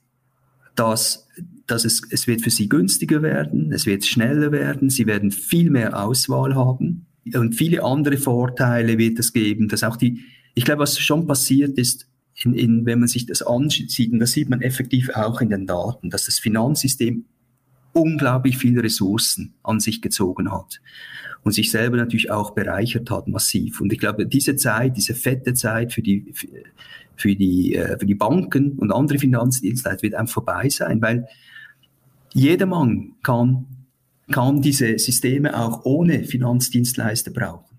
dass dass es, es wird für sie günstiger werden, es wird schneller werden, sie werden viel mehr Auswahl haben und viele andere Vorteile wird es geben, dass auch die, ich glaube, was schon passiert ist, in, in, wenn man sich das ansieht, und das sieht man effektiv auch in den Daten, dass das Finanzsystem unglaublich viele Ressourcen an sich gezogen hat und sich selber natürlich auch bereichert hat massiv. Und ich glaube, diese Zeit, diese fette Zeit für die, für die, äh, für die Banken und andere Finanzdienstleister wird einfach vorbei sein, weil jedermann kann kann diese Systeme auch ohne Finanzdienstleister brauchen.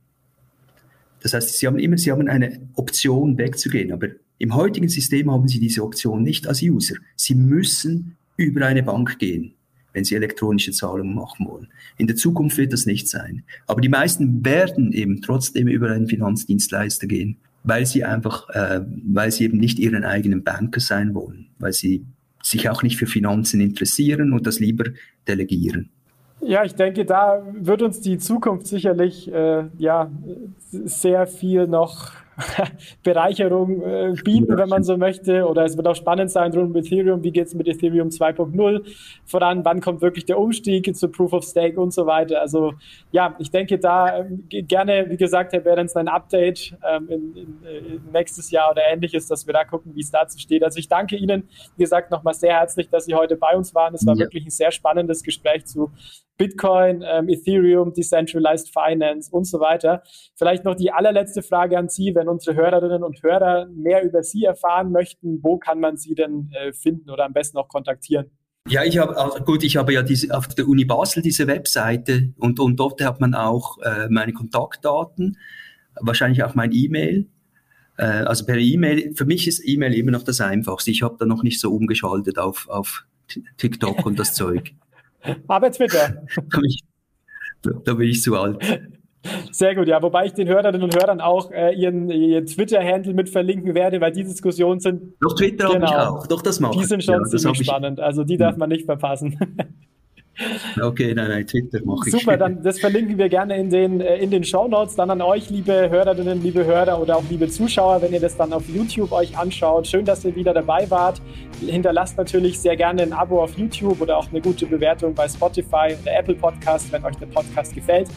Das heißt, Sie haben immer, Sie haben eine Option wegzugehen, aber im heutigen System haben Sie diese Option nicht als User. Sie müssen über eine Bank gehen, wenn Sie elektronische Zahlungen machen wollen. In der Zukunft wird das nicht sein. Aber die meisten werden eben trotzdem über einen Finanzdienstleister gehen, weil sie einfach, äh, weil sie eben nicht ihren eigenen Banker sein wollen, weil sie sich auch nicht für Finanzen interessieren und das lieber delegieren. Ja, ich denke, da wird uns die Zukunft sicherlich äh, ja, sehr viel noch Bereicherung äh, bieten, wenn man so möchte. Oder es wird auch spannend sein rund um Ethereum. Wie geht es mit Ethereum 2.0 voran? Wann kommt wirklich der Umstieg zu Proof of Stake und so weiter? Also ja, ich denke da ähm, gerne, wie gesagt, Herr Behrens, ein Update ähm, in, in, in äh, nächstes Jahr oder ähnliches, dass wir da gucken, wie es dazu steht. Also ich danke Ihnen, wie gesagt, nochmal sehr herzlich, dass Sie heute bei uns waren. Es war ja. wirklich ein sehr spannendes Gespräch zu Bitcoin, ähm, Ethereum, Decentralized Finance und so weiter. Vielleicht noch die allerletzte Frage an Sie, wenn unsere Hörerinnen und Hörer mehr über Sie erfahren möchten, wo kann man Sie denn äh, finden oder am besten auch kontaktieren? Ja, ich habe gut, ich habe ja diese, auf der Uni Basel diese Webseite und, und dort hat man auch äh, meine Kontaktdaten, wahrscheinlich auch mein E-Mail. Äh, also per E-Mail, für mich ist E-Mail immer noch das Einfachste. Ich habe da noch nicht so umgeschaltet auf, auf TikTok und das Zeug. Aber Twitter. da, da bin ich zu alt. Sehr gut, ja. Wobei ich den Hörerinnen und Hörern auch äh, ihren, ihren Twitter-Handle mit verlinken werde, weil die Diskussionen sind. Doch, Twitter genau, habe ich auch. Doch, das mache Die sind schon ja, ziemlich spannend. Also die darf hm. man nicht verpassen. Okay, nein, nein, Twitter mache ich. Super, dann das verlinken wir gerne in den, äh, in den Show Notes. Dann an euch, liebe Hörerinnen, liebe Hörer oder auch liebe Zuschauer, wenn ihr das dann auf YouTube euch anschaut. Schön, dass ihr wieder dabei wart. Hinterlasst natürlich sehr gerne ein Abo auf YouTube oder auch eine gute Bewertung bei Spotify oder Apple Podcast, wenn euch der Podcast gefällt.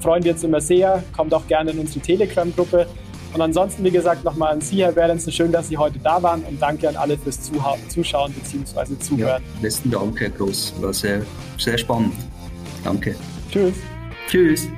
Freuen wir uns immer sehr. Kommt auch gerne in unsere Telegram-Gruppe. Und ansonsten, wie gesagt, nochmal an Sie, Herr Berlensen, schön, dass Sie heute da waren und danke an alle fürs Zuschauen bzw. Zuhören. Ja, besten Dank, Herr Groß. War sehr, sehr spannend. Danke. Tschüss. Tschüss.